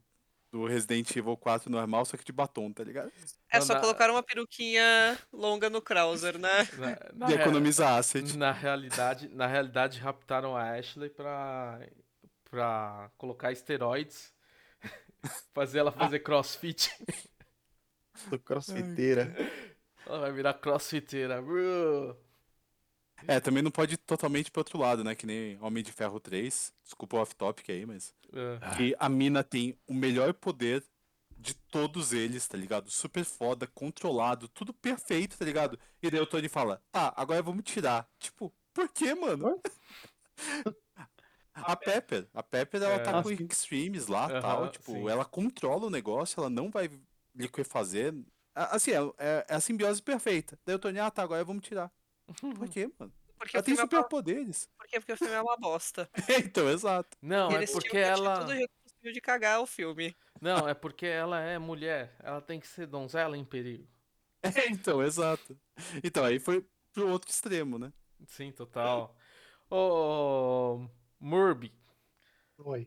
Speaker 2: do Resident Evil 4 normal, só que de batom, tá ligado?
Speaker 4: É
Speaker 1: Não,
Speaker 4: só
Speaker 1: na-
Speaker 4: colocar uma peruquinha longa no Krauser, né? [LAUGHS]
Speaker 1: Na, na,
Speaker 2: E
Speaker 1: rea-
Speaker 2: economiza asset.
Speaker 1: na realidade, na realidade, raptaram a Ashley pra, pra colocar esteroides, fazer ela fazer crossfit. [LAUGHS]
Speaker 3: Do crossfiteira.
Speaker 1: Ela vai virar crossfiteira.
Speaker 2: É, também não pode ir totalmente pro outro lado, né? Que nem Homem de Ferro 3. Desculpa o off-topic aí, mas.
Speaker 1: É.
Speaker 2: Que a mina tem o melhor poder de todos eles, tá ligado? Super foda, controlado, tudo perfeito, tá ligado? E daí o Tony fala, tá, agora vamos tirar. Tipo, por quê, mano? [LAUGHS] A Pepper, a Pepper ela
Speaker 1: É.
Speaker 2: tá com
Speaker 5: sim.
Speaker 2: extremes lá,
Speaker 1: Aham,
Speaker 2: tal, tipo,
Speaker 1: sim.
Speaker 2: ela controla o negócio, ela não vai liquefazer. Assim, é, é- é a simbiose perfeita. Daí o Tony, ah, tá, agora vamos tirar. Por quê, mano?
Speaker 4: Porque
Speaker 2: Ela tem
Speaker 4: é uma...
Speaker 2: superpoderes.
Speaker 4: Por quê? Porque o filme é uma bosta. [LAUGHS]
Speaker 2: então, exato.
Speaker 1: Não, é porque
Speaker 4: que-
Speaker 1: ela.
Speaker 4: todo jeito possível de cagar o filme.
Speaker 1: Não, é porque ela é mulher. Ela tem que ser donzela em perigo. [LAUGHS]
Speaker 2: É, então, exato. Então, aí foi pro outro extremo, né?
Speaker 1: Sim, total. Ô, Murby,
Speaker 5: Oi.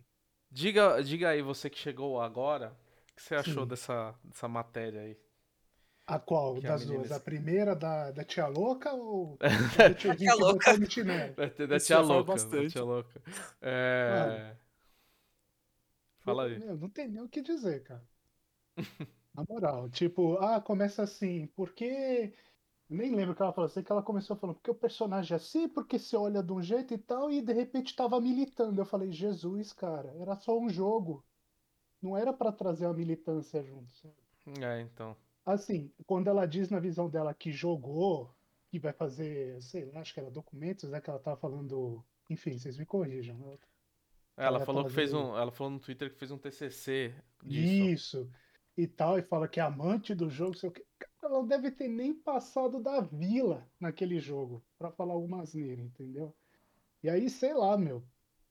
Speaker 1: diga, diga aí, você que chegou agora, o que você achou
Speaker 5: Sim.
Speaker 1: dessa, dessa matéria aí?
Speaker 5: A qual
Speaker 1: Que a
Speaker 5: das
Speaker 1: menina
Speaker 5: duas? A primeira da, da tia louca ou a tio Vim
Speaker 4: tia
Speaker 5: botou
Speaker 4: louca.
Speaker 1: Da, da tia louca, da
Speaker 2: bastante.
Speaker 1: tia louca. É... Fala aí.
Speaker 5: Meu, não tem nem o que dizer, cara. [LAUGHS] Na moral, tipo, ah, começa assim, porque. Nem lembro o que ela falou, sei que ela começou falando, porque o personagem é assim, porque se olha de um jeito e tal, e de repente tava militando. Eu falei, Jesus, cara, era só um jogo. Não era pra trazer uma militância junto. sabe?
Speaker 1: É, então.
Speaker 5: Assim, quando ela diz na visão dela que jogou que vai fazer, sei lá, acho que era documentos, né? Que ela tava falando. Enfim, vocês me corrijam. né?
Speaker 1: Ela
Speaker 5: Ela
Speaker 1: falou
Speaker 5: tava
Speaker 1: que fez um. Ela falou no Twitter que fez um TCC disso.
Speaker 5: Isso. E tal, e fala que é amante do jogo, sei o quê. Ela não deve ter nem passado da vila naquele jogo, pra falar alguma asneira, entendeu? E aí, sei lá, meu.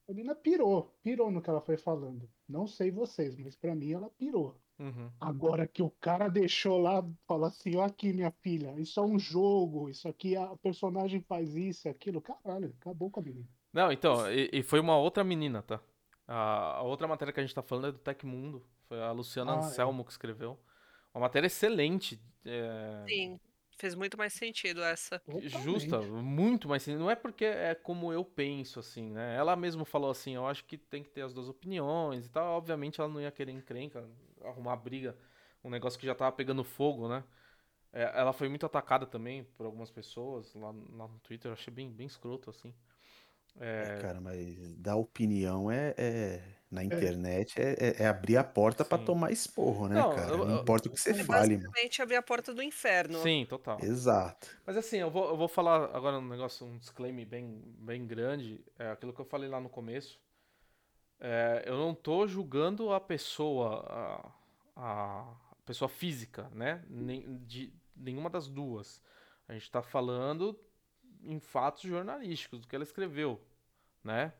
Speaker 5: A menina pirou, pirou no que ela foi falando. Não sei vocês, mas pra mim ela pirou.
Speaker 1: Uhum.
Speaker 5: Agora que o cara deixou lá, fala assim, ó aqui, minha filha, isso é um jogo, isso aqui, a personagem faz isso, aquilo. Caralho, acabou com a menina.
Speaker 1: Não, então, e, e foi uma outra menina, tá? A, a outra matéria que a gente tá falando é do Tecmundo. Foi a Luciana
Speaker 5: Ah, é.
Speaker 1: Anselmo que escreveu. Uma matéria excelente. é,
Speaker 4: Sim, fez muito mais sentido essa.
Speaker 1: justa, muito mais. Não é porque é como eu penso, assim, né? Ela mesma falou assim: eu acho que tem que ter as duas opiniões e tal. Obviamente ela não ia querer encrenca, arrumar briga, um negócio que já tava pegando fogo, né? É, ela foi muito atacada também por algumas pessoas lá, lá no Twitter. Eu achei bem, bem escroto, assim.
Speaker 3: É, cara, mas dar opinião é, é- na internet é, é- é abrir a porta pra
Speaker 1: Sim.
Speaker 3: tomar esporro, né,
Speaker 1: Não,
Speaker 3: cara?
Speaker 1: eu-
Speaker 3: Não
Speaker 1: eu-
Speaker 3: importa o que você
Speaker 4: É
Speaker 3: fale, mano.
Speaker 4: abrir a porta do inferno.
Speaker 1: Sim, total.
Speaker 3: Exato.
Speaker 1: Mas assim, eu vou, eu vou falar agora um negócio, um disclaimer bem, bem grande. É aquilo que eu falei lá no começo. É, eu não tô julgando a pessoa, a, a pessoa física, né? Nem, de nenhuma das duas. A gente tá falando em fatos jornalísticos, do que ela escreveu, né?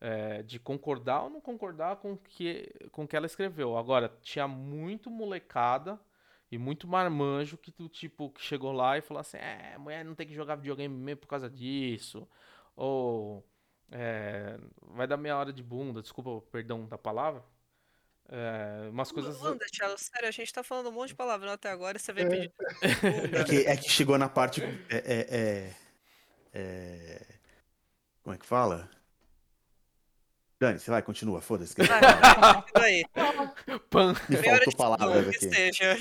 Speaker 1: É, de concordar ou não concordar com o que, com que ela escreveu. Agora, tinha muito molecada e muito marmanjo que do tipo que chegou lá e falou assim: "É, mulher não tem que jogar videogame mesmo por causa disso". Ou é, vai dar meia hora de bunda, desculpa o perdão da palavra. É, umas coisas
Speaker 4: Anda, Thiago, sério, a gente tá falando um monte de palavrão até agora e você vem
Speaker 5: É.
Speaker 4: pedir [LAUGHS]
Speaker 3: É
Speaker 4: bunda.
Speaker 3: que, é que chegou na parte. É, é- Como é que fala? Dani, você vai, continua, foda-se. [LAUGHS]
Speaker 1: pan.
Speaker 3: Me faltou palavras aqui.
Speaker 4: seja.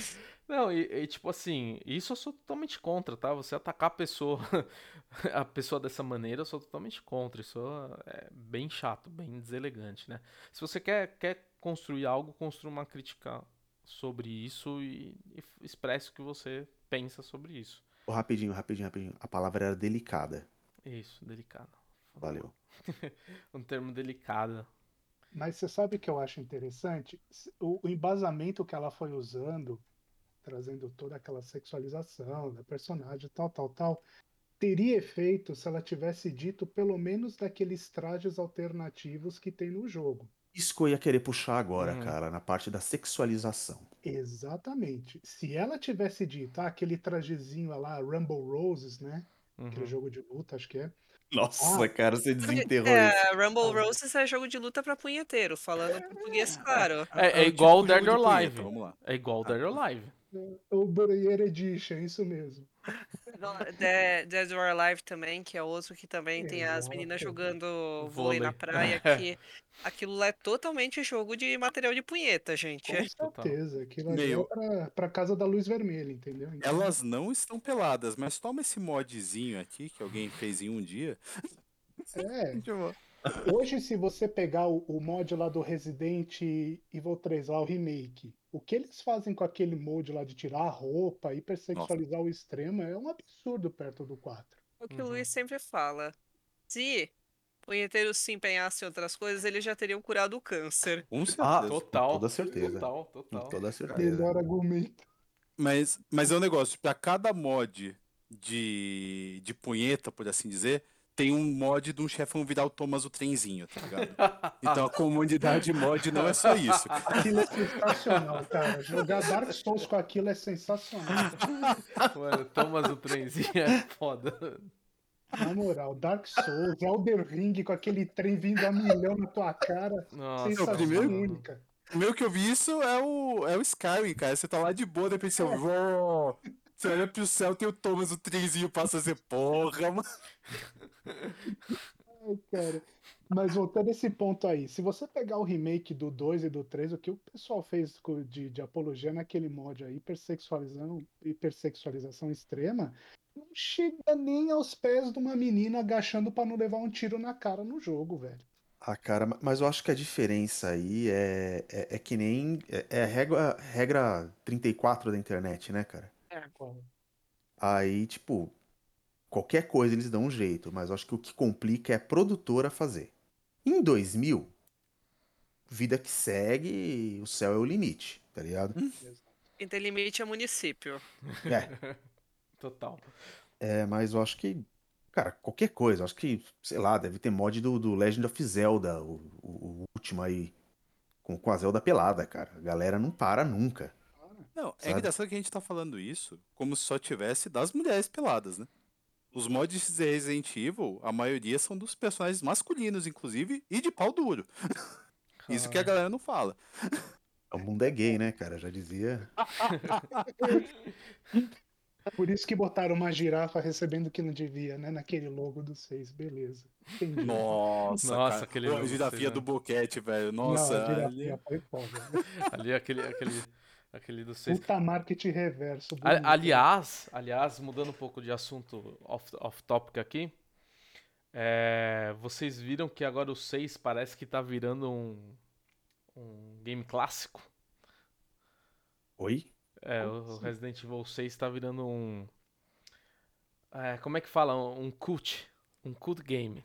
Speaker 1: Não, e, e, tipo assim, isso eu sou totalmente contra, tá? Você atacar a pessoa, [LAUGHS] a pessoa dessa maneira, eu sou totalmente contra. Isso é bem chato, bem deselegante, né? Se você quer, quer construir algo, construa uma crítica sobre isso e, e expresse o que você pensa sobre isso.
Speaker 3: Rapidinho, rapidinho, rapidinho. A palavra era delicada.
Speaker 1: Isso, delicado.
Speaker 3: Valeu. [LAUGHS]
Speaker 1: Um termo delicado.
Speaker 5: Mas você sabe o que eu acho interessante? O, o embasamento que ela foi usando, trazendo toda aquela sexualização da personagem, tal, tal, tal, teria efeito se ela tivesse dito pelo menos daqueles trajes alternativos que tem no jogo.
Speaker 3: Isso que eu ia querer puxar agora,
Speaker 1: Uhum.
Speaker 3: cara, na parte da sexualização.
Speaker 5: Exatamente. Se ela tivesse dito, ah, aquele trajezinho lá, Rumble Roses, né? Aquele
Speaker 1: Uhum.
Speaker 5: jogo de luta, acho que é.
Speaker 3: Nossa,
Speaker 5: Ah.
Speaker 3: cara, você [LAUGHS] desenterrou isso.
Speaker 4: É, Rumble
Speaker 5: Ah.
Speaker 4: Roses é jogo de luta pra punheteiro, falando português claro.
Speaker 1: É, é
Speaker 2: o
Speaker 1: igual o
Speaker 2: típico
Speaker 1: Dead or Alive.
Speaker 2: Vamos lá.
Speaker 1: É igual o Dead or Alive.
Speaker 5: O Bruyere Edition, isso mesmo. [LAUGHS]
Speaker 4: Dead, Dead or Alive também, que é outro que também tem as meninas jogando vôlei
Speaker 1: Vôlei.
Speaker 4: na praia, [LAUGHS] que aquilo lá é totalmente jogo de material de punheta, gente.
Speaker 5: Com
Speaker 1: Total.
Speaker 5: certeza. Aquilo ali
Speaker 2: Meu.
Speaker 5: é pra, pra casa da luz vermelha, entendeu? Então,
Speaker 2: Elas não estão peladas, mas toma esse modzinho aqui que alguém fez em um dia.
Speaker 5: É, [LAUGHS] hoje, se você pegar o, o mod lá do Resident Evil 3, lá o remake, o que eles fazem com aquele mod lá de tirar a roupa, hipersexualizar o extremo, é um absurdo perto do 4.
Speaker 4: O que
Speaker 1: Uhum.
Speaker 4: o Luiz sempre fala. Se punheteiros se empenhassem em outras coisas, eles já teriam curado o câncer.
Speaker 2: com
Speaker 3: Ah,
Speaker 2: certeza.
Speaker 1: Total.
Speaker 3: toda certeza.
Speaker 1: Total,
Speaker 3: Com
Speaker 1: total.
Speaker 3: toda certeza.
Speaker 5: Melhor argumento.
Speaker 2: Mas, mas é um negócio, pra cada mod de, de punheta, por assim dizer, tem um mod de um chefão virar o Thomas o trenzinho, tá ligado? Então a comunidade mod não é só isso.
Speaker 5: Aquilo é sensacional, cara. Jogar Dark Souls com aquilo é sensacional.
Speaker 1: Mano, Thomas o trenzinho é foda.
Speaker 5: Na moral, Dark Souls, Elder Ring com aquele trem vindo a milhão na tua cara.
Speaker 1: Nossa,
Speaker 5: Sensação
Speaker 2: primeiro-
Speaker 5: única.
Speaker 2: O meu que eu vi isso é o, é o Skyrim, cara. Você tá lá de boa, de repente você, "Uó". você olha pro céu, tem o Thomas o trenzinho, passa a ser porra, mano.
Speaker 5: Ai, cara. Mas voltando a esse ponto aí, se você pegar o remake do 2 e do 3, o que o pessoal fez de, de apologia naquele mod aí, hipersexualização, hipersexualização extrema, não chega nem aos pés de uma menina agachando pra não levar um tiro na cara no jogo, velho.
Speaker 3: Ah, cara, ma- mas eu acho que a diferença aí é, é, é que nem. É, é a regra, regra 34 da internet, né, cara?
Speaker 5: Qual?
Speaker 3: Aí, tipo, qualquer coisa eles dão um jeito, mas eu acho que o que complica é a produtora fazer. Em 2000, vida que segue, o céu é o limite, tá ligado?
Speaker 4: Quem tem limite é município.
Speaker 3: É, [LAUGHS]
Speaker 1: Total.
Speaker 3: é, mas eu acho que, cara, qualquer coisa, acho que, sei lá, deve ter mod do, do Legend of Zelda, o, o- o último aí, com, com a Zelda pelada, cara. A galera não para nunca.
Speaker 2: Não, é
Speaker 3: Sabe?
Speaker 2: engraçado que a gente tá falando isso como se só tivesse das mulheres peladas, né? Os mods de Resident Evil, a maioria são dos personagens masculinos, inclusive, e de pau duro. [LAUGHS] Isso que a galera não fala.
Speaker 3: O mundo é gay, né, cara? Já dizia. [LAUGHS]
Speaker 5: Por isso que botaram uma girafa recebendo o que não devia, né? Naquele logo do 6, beleza. Entendi.
Speaker 2: Nossa,
Speaker 1: Nossa,
Speaker 2: cara.
Speaker 1: aquele
Speaker 2: Pô, a girafia
Speaker 1: que
Speaker 2: do boquete, velho.
Speaker 5: Não,
Speaker 2: Nossa,
Speaker 5: a
Speaker 2: ali-
Speaker 5: girafinha foi foda.
Speaker 1: Ali aquele, aquele, aquele do seis.
Speaker 5: Puta marketing reverso. Bonito.
Speaker 1: Aliás, aliás, mudando um pouco de assunto off, off topic aqui, é, vocês viram que agora o 6 parece que tá virando um, um game clássico?
Speaker 3: Oi?
Speaker 1: É,
Speaker 5: Como
Speaker 1: o
Speaker 5: assim?
Speaker 1: Resident Evil 6 tá virando um. é, como é que fala? Um cult. Um cult game.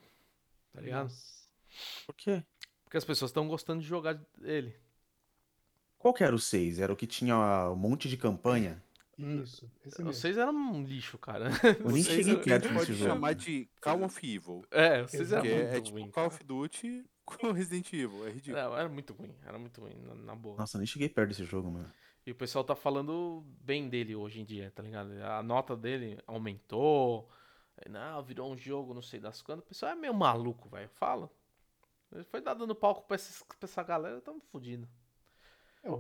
Speaker 1: Tá ligado?
Speaker 5: Nossa.
Speaker 3: Por quê?
Speaker 1: Porque as pessoas estão gostando de jogar ele.
Speaker 3: Qual que era o 6? Era o que tinha um monte de campanha?
Speaker 5: Isso, esse
Speaker 1: O
Speaker 5: mesmo.
Speaker 1: 6 era um lixo, cara.
Speaker 3: Eu nem cheguei
Speaker 2: é
Speaker 3: perto desse
Speaker 2: pode
Speaker 3: jogo.
Speaker 2: chamar de Call of Evil.
Speaker 1: É, o 6 era
Speaker 2: Que
Speaker 1: muito
Speaker 2: é, é tipo
Speaker 1: ruim.
Speaker 2: Call
Speaker 1: cara.
Speaker 2: of Duty [LAUGHS] com Resident Evil. É ridículo.
Speaker 1: Não, era muito ruim, era muito ruim, na, na boa.
Speaker 3: Nossa, eu nem cheguei perto desse jogo, mano.
Speaker 1: E o pessoal tá falando bem dele hoje em dia, tá ligado? A nota dele aumentou. Não, virou um jogo, não sei das quantas. O pessoal é meio maluco, velho. Fala. Ele foi dar dando palco pra, esses- pra essa galera, tamo fudido.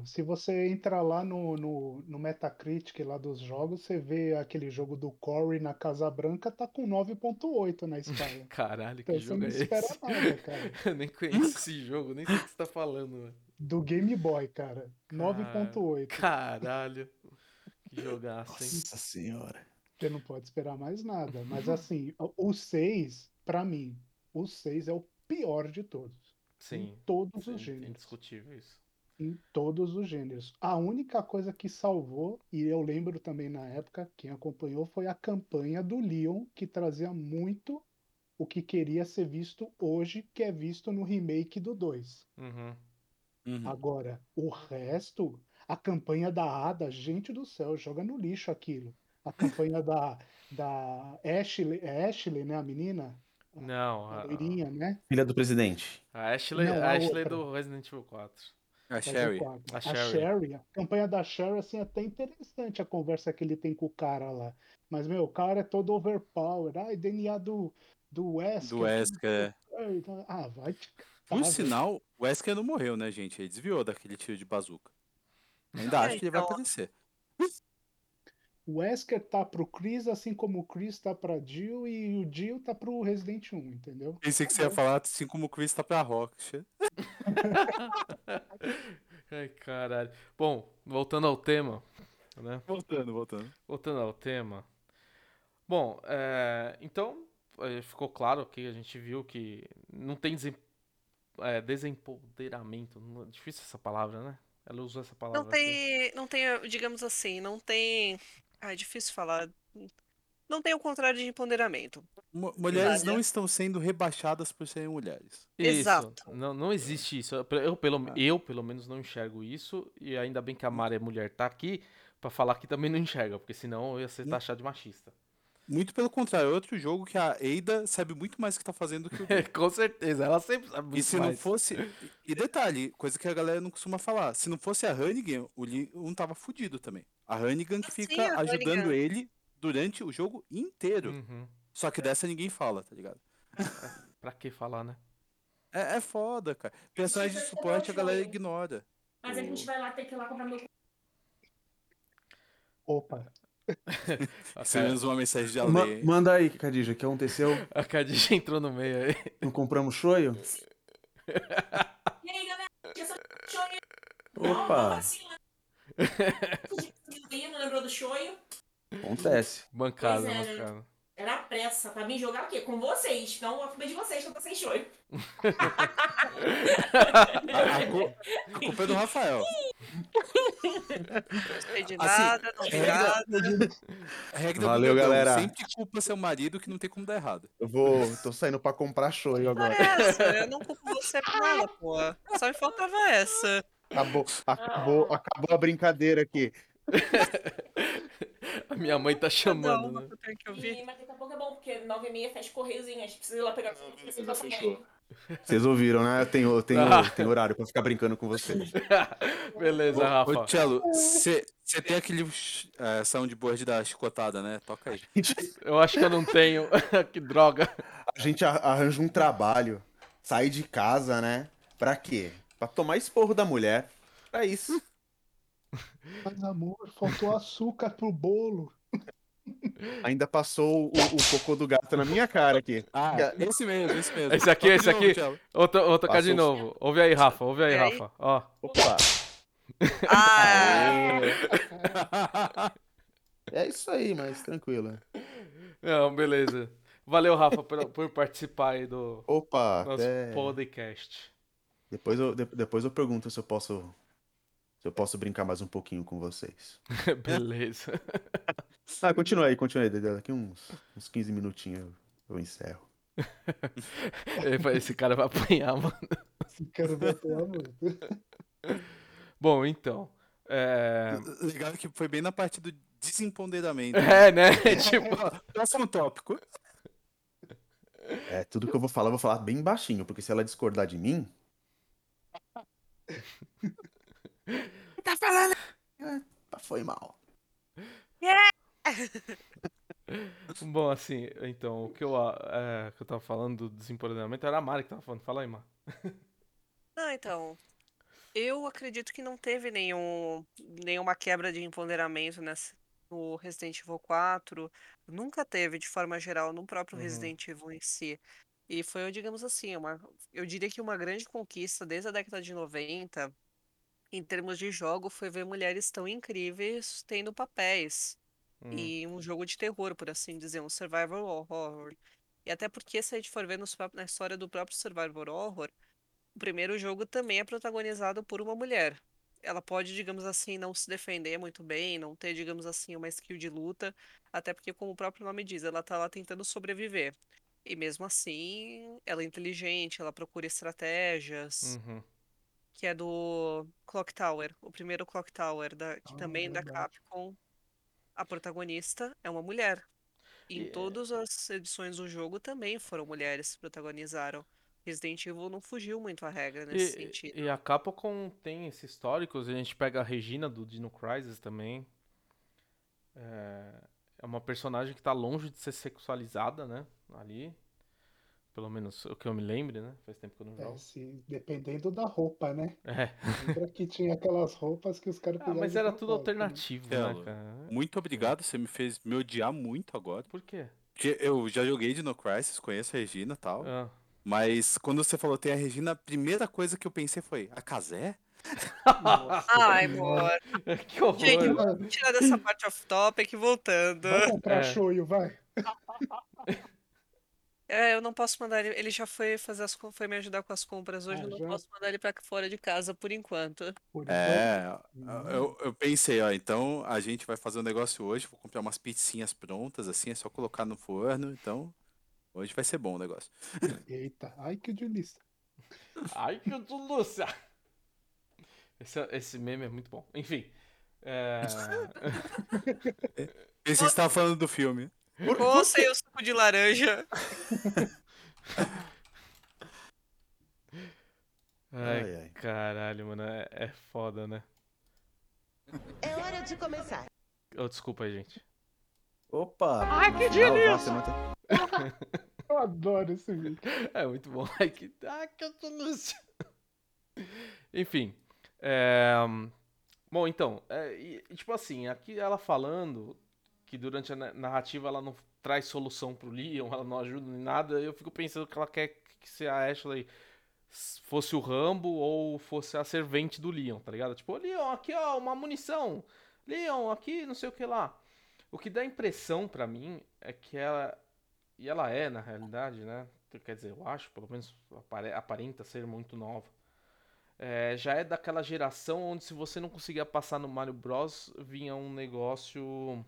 Speaker 5: Se você entrar lá no, no, no Metacritic lá dos jogos, você vê aquele jogo do Corey na Casa Branca, tá com 9.8 na escala. [LAUGHS]
Speaker 1: Caralho, que
Speaker 5: Então você
Speaker 1: jogo
Speaker 5: não
Speaker 1: é
Speaker 5: espera
Speaker 1: esse?
Speaker 5: nada, cara. [LAUGHS]
Speaker 1: Eu nem conheço esse jogo, nem sei o que você tá falando, velho.
Speaker 5: Do Game Boy, cara. 9.8.
Speaker 1: Caralho. Que jogaço, hein?
Speaker 3: Nossa senhora.
Speaker 5: Você não pode esperar mais nada. Mas assim, o- o 6, pra mim, o 6 é o pior de todos.
Speaker 1: Sim.
Speaker 5: Em todos
Speaker 1: sim,
Speaker 5: os gêneros.
Speaker 1: indiscutível isso.
Speaker 5: Em todos os gêneros. A única coisa que salvou, e eu lembro também na época, quem acompanhou, foi a campanha do Leon, que trazia muito o que queria ser visto hoje, que é visto no remake do 2.
Speaker 1: Uhum.
Speaker 2: Uhum.
Speaker 5: Agora, o resto, a campanha da Ada, gente do céu, joga no lixo aquilo. A campanha da, da Ashley, é Ashley, né, a menina?
Speaker 1: Não,
Speaker 5: A
Speaker 1: a,
Speaker 5: loirinha, né?
Speaker 3: Filha do presidente.
Speaker 1: a Ashley,
Speaker 5: Não,
Speaker 1: a
Speaker 5: a
Speaker 1: Ashley
Speaker 5: outra.
Speaker 1: do Resident Evil 4.
Speaker 2: A Sherry.
Speaker 1: A
Speaker 5: A
Speaker 1: Sherry.
Speaker 5: Sherry, a campanha da Sherry, assim, é até interessante a conversa que ele tem com o cara lá. Mas, meu, o cara é todo overpower. Ai, DNA do, do Wesker.
Speaker 2: Do Wesker, é.
Speaker 5: Então, Ah, vai te
Speaker 2: Por sinal, o Wesker não morreu, né, gente? Ele desviou daquele tiro de bazuca. Ainda acho que ele vai
Speaker 4: então.
Speaker 2: aparecer.
Speaker 5: O Wesker tá pro Chris, assim como o Chris tá pra Jill e o Jill tá pro Resident 1, entendeu?
Speaker 2: Pensei que você ia falar assim como o Chris tá pra Rockstar. [LAUGHS]
Speaker 1: Ai, caralho. Bom, voltando ao tema, né?
Speaker 2: Voltando, voltando.
Speaker 1: Voltando ao tema. Bom, é, então é, ficou claro que a gente viu que não tem desem, é, desempoderamento. não- difícil essa palavra, né? Ela usou essa palavra.
Speaker 4: Não
Speaker 1: aqui.
Speaker 4: tem, não tem, digamos assim, não tem. Ah, é difícil falar. Não tem o contrário de empoderamento.
Speaker 2: Mu- Mulheres
Speaker 4: Exato.
Speaker 2: não estão sendo rebaixadas por serem mulheres.
Speaker 1: Isso,
Speaker 4: Exato.
Speaker 1: Não, não existe isso. Eu, pelo, eu, pelo menos, não enxergo isso. E ainda bem que a Mari é mulher tá aqui pra falar que também não enxerga, porque senão eu ia ser
Speaker 2: Não.
Speaker 1: taxado de machista.
Speaker 2: Muito pelo contrário, é outro jogo que a Ada sabe muito mais o que tá fazendo do que o [LAUGHS] Doom.
Speaker 1: Com certeza, ela sempre sabe muito
Speaker 2: E se não
Speaker 1: mais.
Speaker 2: fosse. E detalhe, coisa que a galera não costuma falar. Se não fosse a Hannigan, o Leon tava fudido também. A Hannigan que
Speaker 4: Ah, sim,
Speaker 2: fica
Speaker 4: a
Speaker 2: ajudando
Speaker 4: Hannigan.
Speaker 2: ele durante o jogo inteiro.
Speaker 1: Uhum.
Speaker 2: Só que dessa ninguém fala, tá ligado? [LAUGHS]
Speaker 1: Pra que falar, né?
Speaker 2: É, é foda, cara. Personagem de
Speaker 6: é
Speaker 2: suporte a galera ignora.
Speaker 6: Mas a gente vai lá ter que ir lá comprar meu.
Speaker 5: Opa, [LAUGHS]
Speaker 2: menos uma mensagem de
Speaker 3: Ma-
Speaker 2: além.
Speaker 3: manda aí, Cadija, o que aconteceu? [LAUGHS]
Speaker 1: a Cadinha entrou no meio aí.
Speaker 3: Não compramos shoyu?
Speaker 6: E aí, galera? Eu sou shoyu. Não, não
Speaker 3: Opa,
Speaker 6: vacila. Não lembrou do shoyu?
Speaker 3: Acontece.
Speaker 1: Bancada,
Speaker 6: é, né?
Speaker 1: bancada.
Speaker 6: Era pressa pra vir jogar o quê? Com vocês. Então, a culpa é de vocês que eu tô sem shoyu. [LAUGHS]
Speaker 2: A, a cu- a culpa é do Rafael.
Speaker 4: Não de
Speaker 2: Assim,
Speaker 4: nada, não vi
Speaker 2: regra-
Speaker 4: nada.
Speaker 2: A [LAUGHS] regra
Speaker 3: Valeu,
Speaker 2: do Dudão,
Speaker 3: galera.
Speaker 2: sempre culpa seu marido que não tem como dar errado.
Speaker 3: Eu vou. tô saindo pra comprar shoyu agora.
Speaker 4: Essa, eu não culpo você por nada, pô. Só me faltava essa.
Speaker 3: Acabou, acabou, acabou a brincadeira aqui. [LAUGHS]
Speaker 1: A minha mãe tá chamando,
Speaker 4: uma
Speaker 1: né?
Speaker 4: que eu tenho que ouvir.
Speaker 6: E, mas daqui a pouco é bom, porque 9 e meia fecha gente precisa ir lá pegar. precisa
Speaker 3: já fechou. Vocês ouviram, né? Eu tenho, eu tenho,
Speaker 1: Ah. [LAUGHS]
Speaker 3: tenho horário pra ficar brincando com vocês. [LAUGHS]
Speaker 1: Beleza, Rafa.
Speaker 2: Ô, Tchelo, você tem aquele é, soundboard da chicotada, né? Toca aí.
Speaker 1: Eu acho que eu não tenho. que droga.
Speaker 3: A gente ar- arranja um trabalho, sair de casa, né? Pra quê? Pra tomar esporro da mulher. É isso.
Speaker 5: Mas amor, faltou açúcar pro bolo.
Speaker 3: Ainda passou o, o cocô do gato na minha cara aqui.
Speaker 2: Ah, esse mesmo, esse mesmo. [LAUGHS]
Speaker 1: Esse aqui, esse
Speaker 2: novo,
Speaker 1: aqui? Vou, to- vou tocar de
Speaker 3: Passou.
Speaker 1: novo. Ouve aí, Rafa. Ouve aí? Rafa. Ó.
Speaker 3: Opa!
Speaker 4: Ah,
Speaker 3: É isso aí, mas tranquilo.
Speaker 1: Não, beleza. Valeu, Rafa, por, por participar aí do
Speaker 3: Opa,
Speaker 1: nosso
Speaker 3: até...
Speaker 1: podcast.
Speaker 3: depois, eu, de- depois eu pergunto se eu posso se eu posso brincar mais um pouquinho com vocês. [LAUGHS]
Speaker 1: beleza.
Speaker 3: Ah, continua aí, continua aí. Daqui uns, uns 15 minutinhos eu, eu encerro.
Speaker 1: Esse cara vai apanhar, mano.
Speaker 5: Esse cara vai apanhar muito.
Speaker 1: Bom, então. É,
Speaker 2: Legal que foi bem na parte do desempoderamento.
Speaker 1: é né? [LAUGHS] tipo.
Speaker 2: Ó, Próximo tópico.
Speaker 3: É, tudo que eu vou falar, eu vou falar bem baixinho, porque se ela discordar de mim. Tá falando? Ah, Foi mal.
Speaker 1: Bom, assim, então, o que eu, é, que eu tava falando do desempoderamento era a Mari que tava falando. Fala aí, Mari.
Speaker 4: não, então. Eu acredito que não teve nenhum, nenhuma quebra de empoderamento nessa, no Resident Evil 4. Nunca teve, de forma geral, no próprio
Speaker 1: Uhum.
Speaker 4: Resident Evil em si. E foi, digamos assim, uma, eu diria que uma grande conquista desde a década de 90, em termos de jogo, foi ver mulheres tão incríveis tendo papéis.
Speaker 1: Hum.
Speaker 4: E um jogo de terror, por assim dizer, um survival horror. E até porque, se a gente for ver nos na história do próprio survival horror, o primeiro jogo também é protagonizado por uma mulher. Ela pode, digamos assim, não se defender muito bem, não ter, digamos assim, uma skill de luta, até porque, como o próprio nome diz, ela tá lá tentando sobreviver. E mesmo assim, ela é inteligente, ela procura estratégias,
Speaker 1: Uhum.
Speaker 4: Que é do Clock Tower, o primeiro Clock Tower, da, que
Speaker 5: Ah,
Speaker 4: também é da. Capcom. A protagonista é uma mulher. E em
Speaker 1: é-
Speaker 4: todas as edições do jogo também foram mulheres que protagonizaram. Resident Evil não fugiu muito à regra nesse
Speaker 1: E,
Speaker 4: sentido.
Speaker 1: e a Capcom tem esse histórico, a gente pega a Regina do Dino Crisis também. É, é uma personagem que tá longe de ser sexualizada, né? Ali. Pelo menos o que eu me lembre, né? Faz tempo que eu não
Speaker 5: É,
Speaker 1: jogo.
Speaker 5: se, dependendo da roupa, né?
Speaker 1: É.
Speaker 5: Lembra que tinha aquelas roupas que os caras
Speaker 1: Ah, mas era tudo
Speaker 5: né?
Speaker 1: alternativo, né, cara?
Speaker 2: Muito obrigado, você me fez me odiar muito agora.
Speaker 1: Por quê?
Speaker 2: Porque eu já joguei de No Crisis, conheço a Regina e tal.
Speaker 1: Ah.
Speaker 2: Mas quando você falou tem a Regina, a primeira coisa que eu pensei foi, a Kazé?
Speaker 5: Nossa [LAUGHS]
Speaker 4: Ai, amor. [LAUGHS]
Speaker 1: que horror.
Speaker 4: Gente, vamos tirar dessa parte off-topic e voltando.
Speaker 5: vai comprar
Speaker 1: É.
Speaker 5: shoyu, vai. [LAUGHS]
Speaker 4: É, eu não posso mandar ele. Ele já foi fazer as, foi me ajudar com as compras hoje.
Speaker 5: Ah,
Speaker 4: eu não
Speaker 5: já?
Speaker 4: posso mandar ele pra fora de casa por enquanto.
Speaker 5: Por enquanto.
Speaker 2: É,
Speaker 5: Hum.
Speaker 2: eu, eu pensei, ó, então a gente vai fazer um negócio hoje, vou comprar umas pizzinhas prontas, assim, é só colocar no forno, então hoje vai ser bom o negócio. [LAUGHS]
Speaker 5: Eita, ai que delícia.
Speaker 1: Ai, que delícia! Esse, esse meme é muito bom. Enfim. É... [LAUGHS]
Speaker 2: E você estava falando do filme.
Speaker 4: Ou sem o suco de laranja. [LAUGHS]
Speaker 1: Ai,
Speaker 3: Ai, ai.
Speaker 1: caralho, mano. É, é foda, né?
Speaker 7: É hora de começar.
Speaker 1: Oh, desculpa aí, gente.
Speaker 3: Opa!
Speaker 4: Ai, que
Speaker 3: delícia! [LAUGHS]
Speaker 5: Eu adoro esse vídeo. [LAUGHS]
Speaker 1: É muito bom. Ai, que, ai, que delícia. Enfim. é, Bom, então. é, e- e, tipo assim, aqui ela falando que durante a na- narrativa ela não traz solução pro Leon, ela não ajuda em nada, eu fico pensando que ela quer que se a Ashley fosse o Rambo ou fosse a servente do Leon, tá ligado? Tipo, Leon, aqui ó, uma munição. Leon, aqui não sei o que lá. O que dá impressão pra mim é que ela e ela é, na realidade, né? Quer dizer, eu acho, pelo menos apare- aparenta ser muito nova. é, já é daquela geração onde se você não conseguia passar no Mario Bros, vinha um negócio.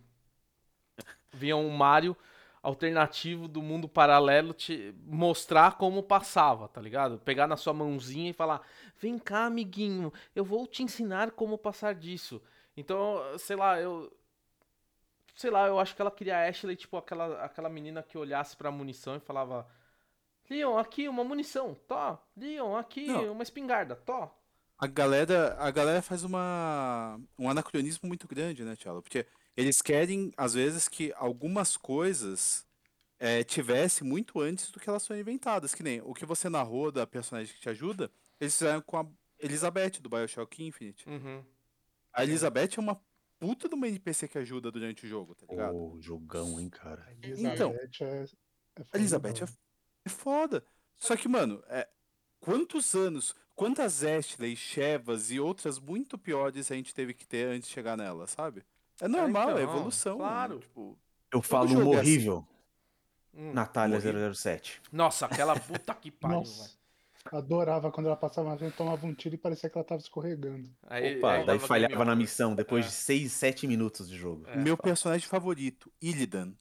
Speaker 1: Vinha um Mario alternativo do mundo paralelo te mostrar como passava, tá ligado? Pegar na sua mãozinha e falar: "Vem cá, amiguinho, eu vou te ensinar como passar disso". Então, sei lá, eu sei lá, eu acho que ela queria a Ashley tipo aquela aquela menina que olhasse pra munição e falava: "Leon, aqui uma munição, tó. Leon, aqui
Speaker 2: Não.
Speaker 1: uma espingarda, tó".
Speaker 2: A galera, a galera faz uma, um anacronismo muito grande, né, Tchelo? Porque eles querem, às vezes, que algumas coisas é, tivesse muito antes do que elas foram inventadas. Que nem o que você narrou da personagem que te ajuda, eles fizeram com a Elizabeth do Bioshock Infinite.
Speaker 1: Uhum.
Speaker 2: A Elizabeth é uma puta de uma NPC que ajuda durante o jogo, tá ligado?
Speaker 3: Ô, jogão, hein, cara.
Speaker 2: Então,
Speaker 5: Elizabeth é, é
Speaker 2: A Elizabeth é, é foda. Só que, mano, é, quantos anos, quantas Ashley, Shevas e outras muito piores a gente teve que ter antes de chegar nela, sabe? É normal, é,
Speaker 1: então,
Speaker 2: evolução. mano,
Speaker 1: claro.
Speaker 2: tipo,
Speaker 3: Eu falo uma
Speaker 2: é assim.
Speaker 3: horrível.
Speaker 1: Hum.
Speaker 3: Natália
Speaker 2: Horrível.
Speaker 3: 007.
Speaker 1: Nossa, aquela [LAUGHS] puta que pariu, velho.
Speaker 5: Adorava quando ela passava na frente, tomava um tiro e parecia que ela tava escorregando.
Speaker 1: Aí,
Speaker 3: Opa,
Speaker 1: aí
Speaker 3: daí falhava na missão depois
Speaker 1: É.
Speaker 3: de 6, 7 minutos de jogo.
Speaker 1: É,
Speaker 2: Meu personagem favorito, Illidan.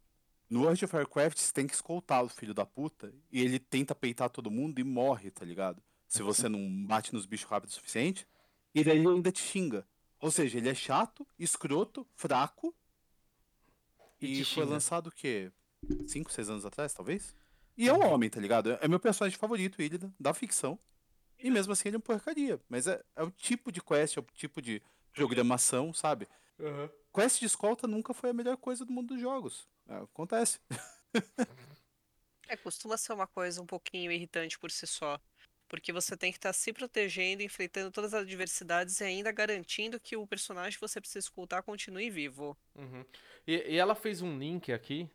Speaker 2: No World of Warcraft, você tem que escoltar o filho da puta e ele tenta peitar todo mundo e morre, tá ligado? Se você não bate nos bichos rápido o suficiente. E daí ele ainda te xinga. Ou seja, ele é chato, escroto, fraco.
Speaker 1: E
Speaker 2: E, foi lançado o quê? 5, 6 anos atrás, talvez? E é um homem, tá ligado? É meu personagem favorito, Illidan, da ficção. E mesmo assim ele é uma porcaria. Mas é, é o tipo de quest, é o tipo de programação, sabe?
Speaker 1: Aham.
Speaker 2: Quest de escolta nunca foi a melhor coisa do mundo dos jogos. É, acontece. [LAUGHS]
Speaker 4: É, costuma ser uma coisa um pouquinho irritante por si só. Porque você tem que estar se protegendo, enfrentando todas as adversidades e ainda garantindo que o personagem que você precisa escutar continue vivo.
Speaker 1: Uhum. E, e ela fez um link aqui,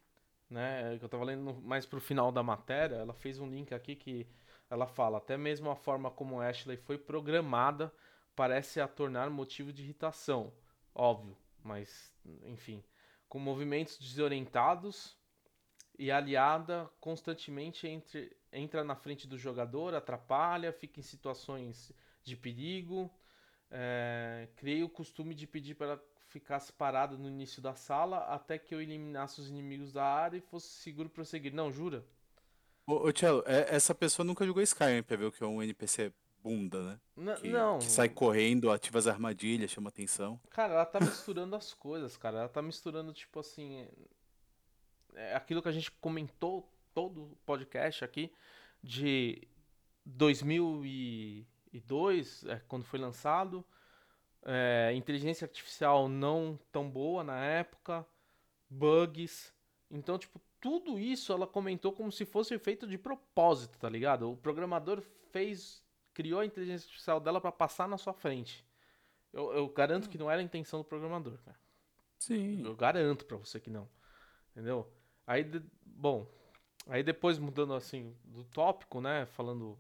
Speaker 1: né? Que eu tava lendo mais pro final da matéria. Ela fez um link aqui que ela fala: até mesmo a forma como Ashley foi programada parece a tornar motivo de irritação. Óbvio, mas enfim. Com movimentos desorientados e aliada constantemente entre, entra na frente do jogador, atrapalha, fica em situações de perigo. É, criei o costume de pedir para ela ficasse parada no início da sala até que eu eliminasse os inimigos da área e fosse seguro prosseguir. Não, jura?
Speaker 2: Ô, ô Cello, é- essa pessoa nunca jogou Skyrim pra ver o que é um NPC bunda, né?
Speaker 1: N-
Speaker 2: Que,
Speaker 1: não.
Speaker 2: que sai correndo, ativa as armadilhas, chama atenção.
Speaker 1: Cara, ela tá misturando as coisas, cara. Ela tá misturando, tipo assim. É aquilo que a gente comentou todo o podcast aqui de 2002, é, quando foi lançado. é, inteligência artificial não tão boa na época, bugs. Então, tipo, tudo isso ela comentou como se fosse feito de propósito, tá ligado? O programador fez, criou a inteligência artificial dela pra passar na sua frente. Eu, eu garanto que não era a intenção do programador, cara.
Speaker 2: Sim.
Speaker 1: Eu garanto pra você que não. Entendeu? Aí, de- bom, aí depois mudando assim do tópico, né, falando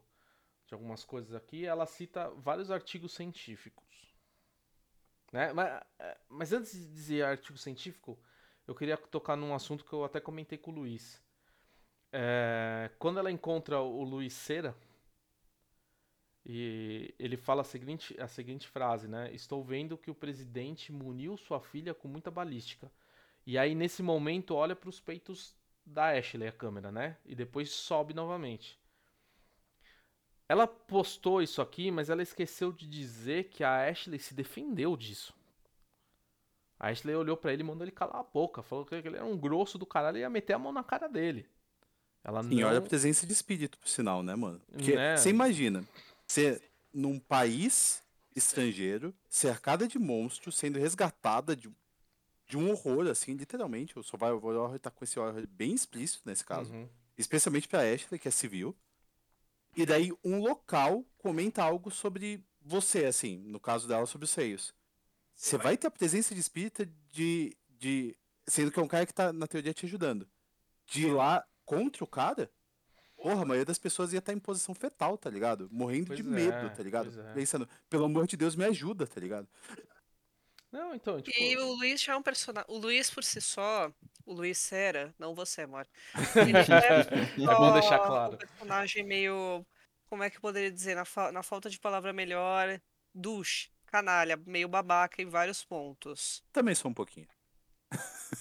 Speaker 1: de algumas coisas aqui, ela cita vários artigos científicos. Né? Mas, é, mas antes de dizer artigo científico, eu queria tocar num assunto que eu até comentei com o Luiz. É, quando ela encontra o Luiz Cera, e ele fala a seguinte, a seguinte frase, né? Estou vendo que o presidente muniu sua filha com muita balística. E aí, nesse momento, olha para os peitos da Ashley, a câmera, né? E depois sobe novamente. Ela postou isso aqui, mas ela esqueceu de dizer que a Ashley se defendeu disso. A Ashley olhou pra ele e mandou ele calar a boca. Falou que ele era um grosso do caralho e ia meter a mão na cara dele. Ela
Speaker 2: Sim,
Speaker 1: não...
Speaker 2: olha a presença de espírito, por sinal, né, mano? Porque
Speaker 1: Né?
Speaker 2: você imagina, você num país estrangeiro, cercada de monstros, sendo resgatada de, de um horror, assim, literalmente. O Survival Horror tá com esse horror bem explícito nesse caso.
Speaker 1: Uhum.
Speaker 2: Especialmente pra Ashley, que é civil. E daí um local comenta algo sobre você, assim, no caso dela, sobre os seios. Você vai ter a presença de espírita de, de. Sendo que é um cara que tá, na teoria, te ajudando. De ir lá contra o cara, porra, a maioria das pessoas ia estar em posição fetal, tá ligado? Morrendo
Speaker 1: Pois
Speaker 2: de
Speaker 1: é,
Speaker 2: medo, tá ligado?
Speaker 1: é.
Speaker 2: Pensando, pelo amor de Deus, me ajuda, tá ligado?
Speaker 1: Não, então, tipo...
Speaker 4: E o Luiz já é um personagem. O Luiz por si só, o Luiz Sera, não você, amor. Ele já é, [LAUGHS]
Speaker 1: É bom deixar claro.
Speaker 4: um personagem meio como é que eu poderia dizer, na, fa- na falta de palavra melhor, douche, canalha, meio babaca em vários pontos.
Speaker 2: Também sou um pouquinho.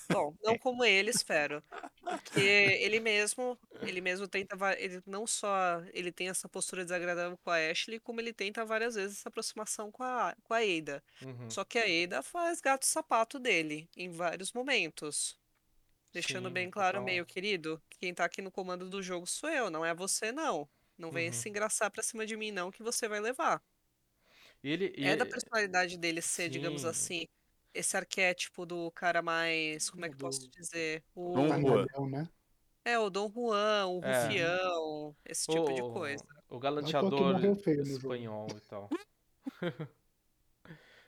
Speaker 4: Bom, não como ele, espero. Porque ele mesmo, ele mesmo tenta, va- ele não só ele tem essa postura desagradável com a Ashley, como ele tenta várias vezes essa aproximação com a, com a Ada.
Speaker 1: Uhum.
Speaker 4: Só que a Ada faz gato sapato dele em vários momentos. Deixando
Speaker 1: Sim,
Speaker 4: bem claro,
Speaker 1: total.
Speaker 4: meio querido, que quem tá aqui no comando do jogo sou eu, não é você, não. Não vem
Speaker 1: Uhum.
Speaker 4: se engraçar pra cima de mim, não, que você vai levar.
Speaker 1: Ele,
Speaker 4: É da personalidade dele ser, digamos
Speaker 1: Sim.
Speaker 4: assim, esse arquétipo do cara mais, como é que eu posso dizer? O,
Speaker 2: Dom Juan.
Speaker 5: Né?
Speaker 4: é, o Dom Juan, o
Speaker 1: É.
Speaker 4: rufião, esse tipo de
Speaker 1: o,
Speaker 4: coisa.
Speaker 1: o galanteador espanhol e tal. [LAUGHS]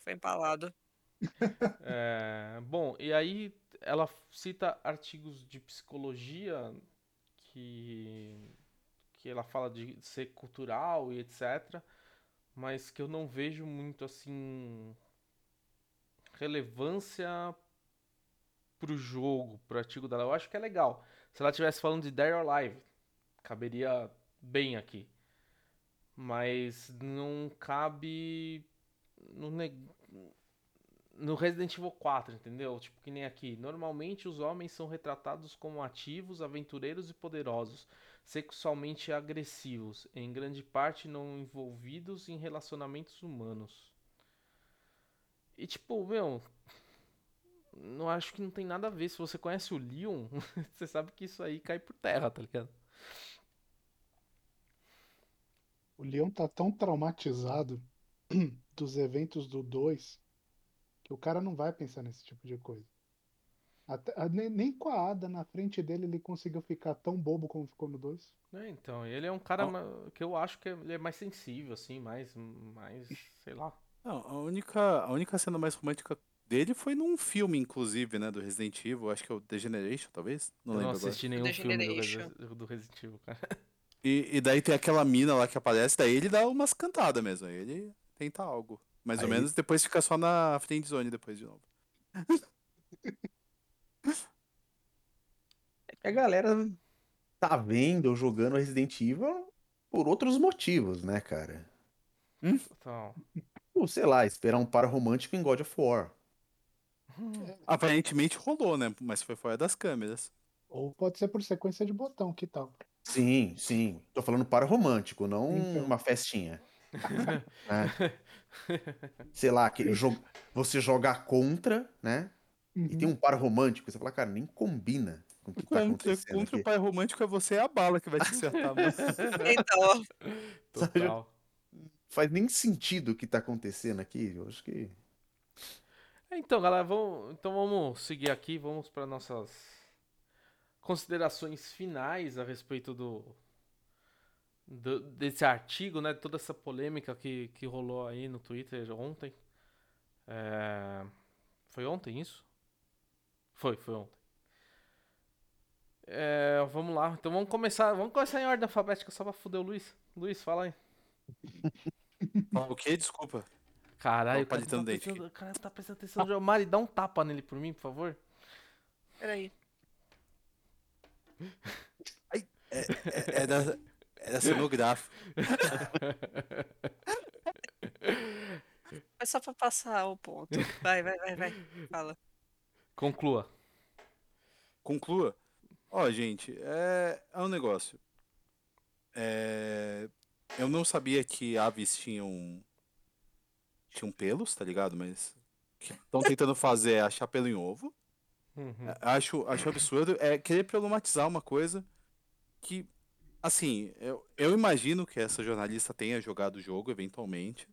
Speaker 4: Foi empalado. [LAUGHS]
Speaker 1: É, bom, e aí ela cita artigos de psicologia que, que ela fala de ser cultural e etc, mas que eu não vejo muito assim relevância pro jogo, pro artigo dela. Eu acho que é legal. Se ela estivesse falando de Dead or Alive, caberia bem aqui. Mas não cabe no, neg- no Resident Evil 4, entendeu? Tipo, que nem aqui. Normalmente os homens são retratados como ativos, aventureiros e poderosos, sexualmente agressivos, em grande parte não envolvidos em relacionamentos humanos. E tipo, meu, não acho que não tem nada a ver. Se você conhece o Leon, [LAUGHS] você sabe que isso aí cai por terra, tá ligado?
Speaker 5: O Leon tá tão traumatizado [CLEARS THROAT] dos eventos do 2 que o cara não vai pensar nesse tipo de coisa. Até- a- nem, nem com a Ada na frente dele ele conseguiu ficar tão bobo como ficou no 2.
Speaker 1: É, então, ele é um cara ma- que eu acho que ele é mais sensível, assim, mais, mais, sei lá.
Speaker 2: Não, a única, a única cena mais romântica dele foi num filme, inclusive, né, do Resident Evil, acho que é o The Generation, talvez? Não
Speaker 1: eu não
Speaker 2: lembro agora.
Speaker 1: assisti nenhum
Speaker 4: The
Speaker 1: filme do, Resident Evil, cara. [LAUGHS]
Speaker 2: E, e daí tem aquela mina lá que aparece, daí ele dá umas cantadas mesmo, aí ele tenta algo. Mais ou
Speaker 3: Aí-
Speaker 2: menos, depois fica só na friend zone depois de novo. [LAUGHS]
Speaker 3: É que a galera tá vendo ou jogando Resident Evil por outros motivos, né, cara?
Speaker 1: Então,
Speaker 3: Ou, sei lá, esperar um par romântico em God of War.
Speaker 2: Aparentemente rolou, né, mas foi fora das câmeras.
Speaker 5: Ou pode ser por sequência de botão, que tal?
Speaker 3: Sim, sim. Tô falando par romântico, não
Speaker 5: Então.
Speaker 3: uma festinha. né? [LAUGHS] Sei lá, que jo- você jogar contra, né? E tem um par romântico. Você fala, cara, nem combina com o que tá
Speaker 2: Contra,
Speaker 3: acontecendo
Speaker 2: contra o
Speaker 3: aqui.
Speaker 2: pai romântico é você é a bala que vai te acertar, mano. [LAUGHS]
Speaker 4: Então, [LAUGHS]
Speaker 1: total.
Speaker 3: Faz nem sentido o que tá acontecendo aqui. Eu acho que.
Speaker 1: Então, galera, vamos, então vamos seguir aqui, vamos para nossas considerações finais a respeito do, do- desse artigo, né? Toda essa polêmica que, que rolou aí no Twitter ontem. É, Foi ontem isso? Foi, foi ontem. É, vamos lá, então vamos começar, vamos começar em ordem alfabética só pra fuder o Luiz. Luiz, fala aí. [LAUGHS]
Speaker 2: o quê? Desculpa.
Speaker 1: Caralho, o cara, tá
Speaker 2: dente
Speaker 1: prestando, o cara tá prestando atenção no jogo. Mari, dá um tapa nele por mim, por favor.
Speaker 4: peraí.
Speaker 2: É, é da, é da cenográfica.
Speaker 4: É só pra passar o ponto. Vai, vai, vai, vai. Fala.
Speaker 1: Conclua.
Speaker 2: Conclua. Ó, gente, é, é um negócio. É, eu não sabia que aves tinham tinham pelos, tá ligado? Mas o que estão tentando fazer é achar pelo em ovo.
Speaker 1: Uhum.
Speaker 2: É, Acho, acho absurdo. É querer problematizar uma coisa que, assim, eu, eu imagino que essa jornalista tenha jogado o jogo eventualmente.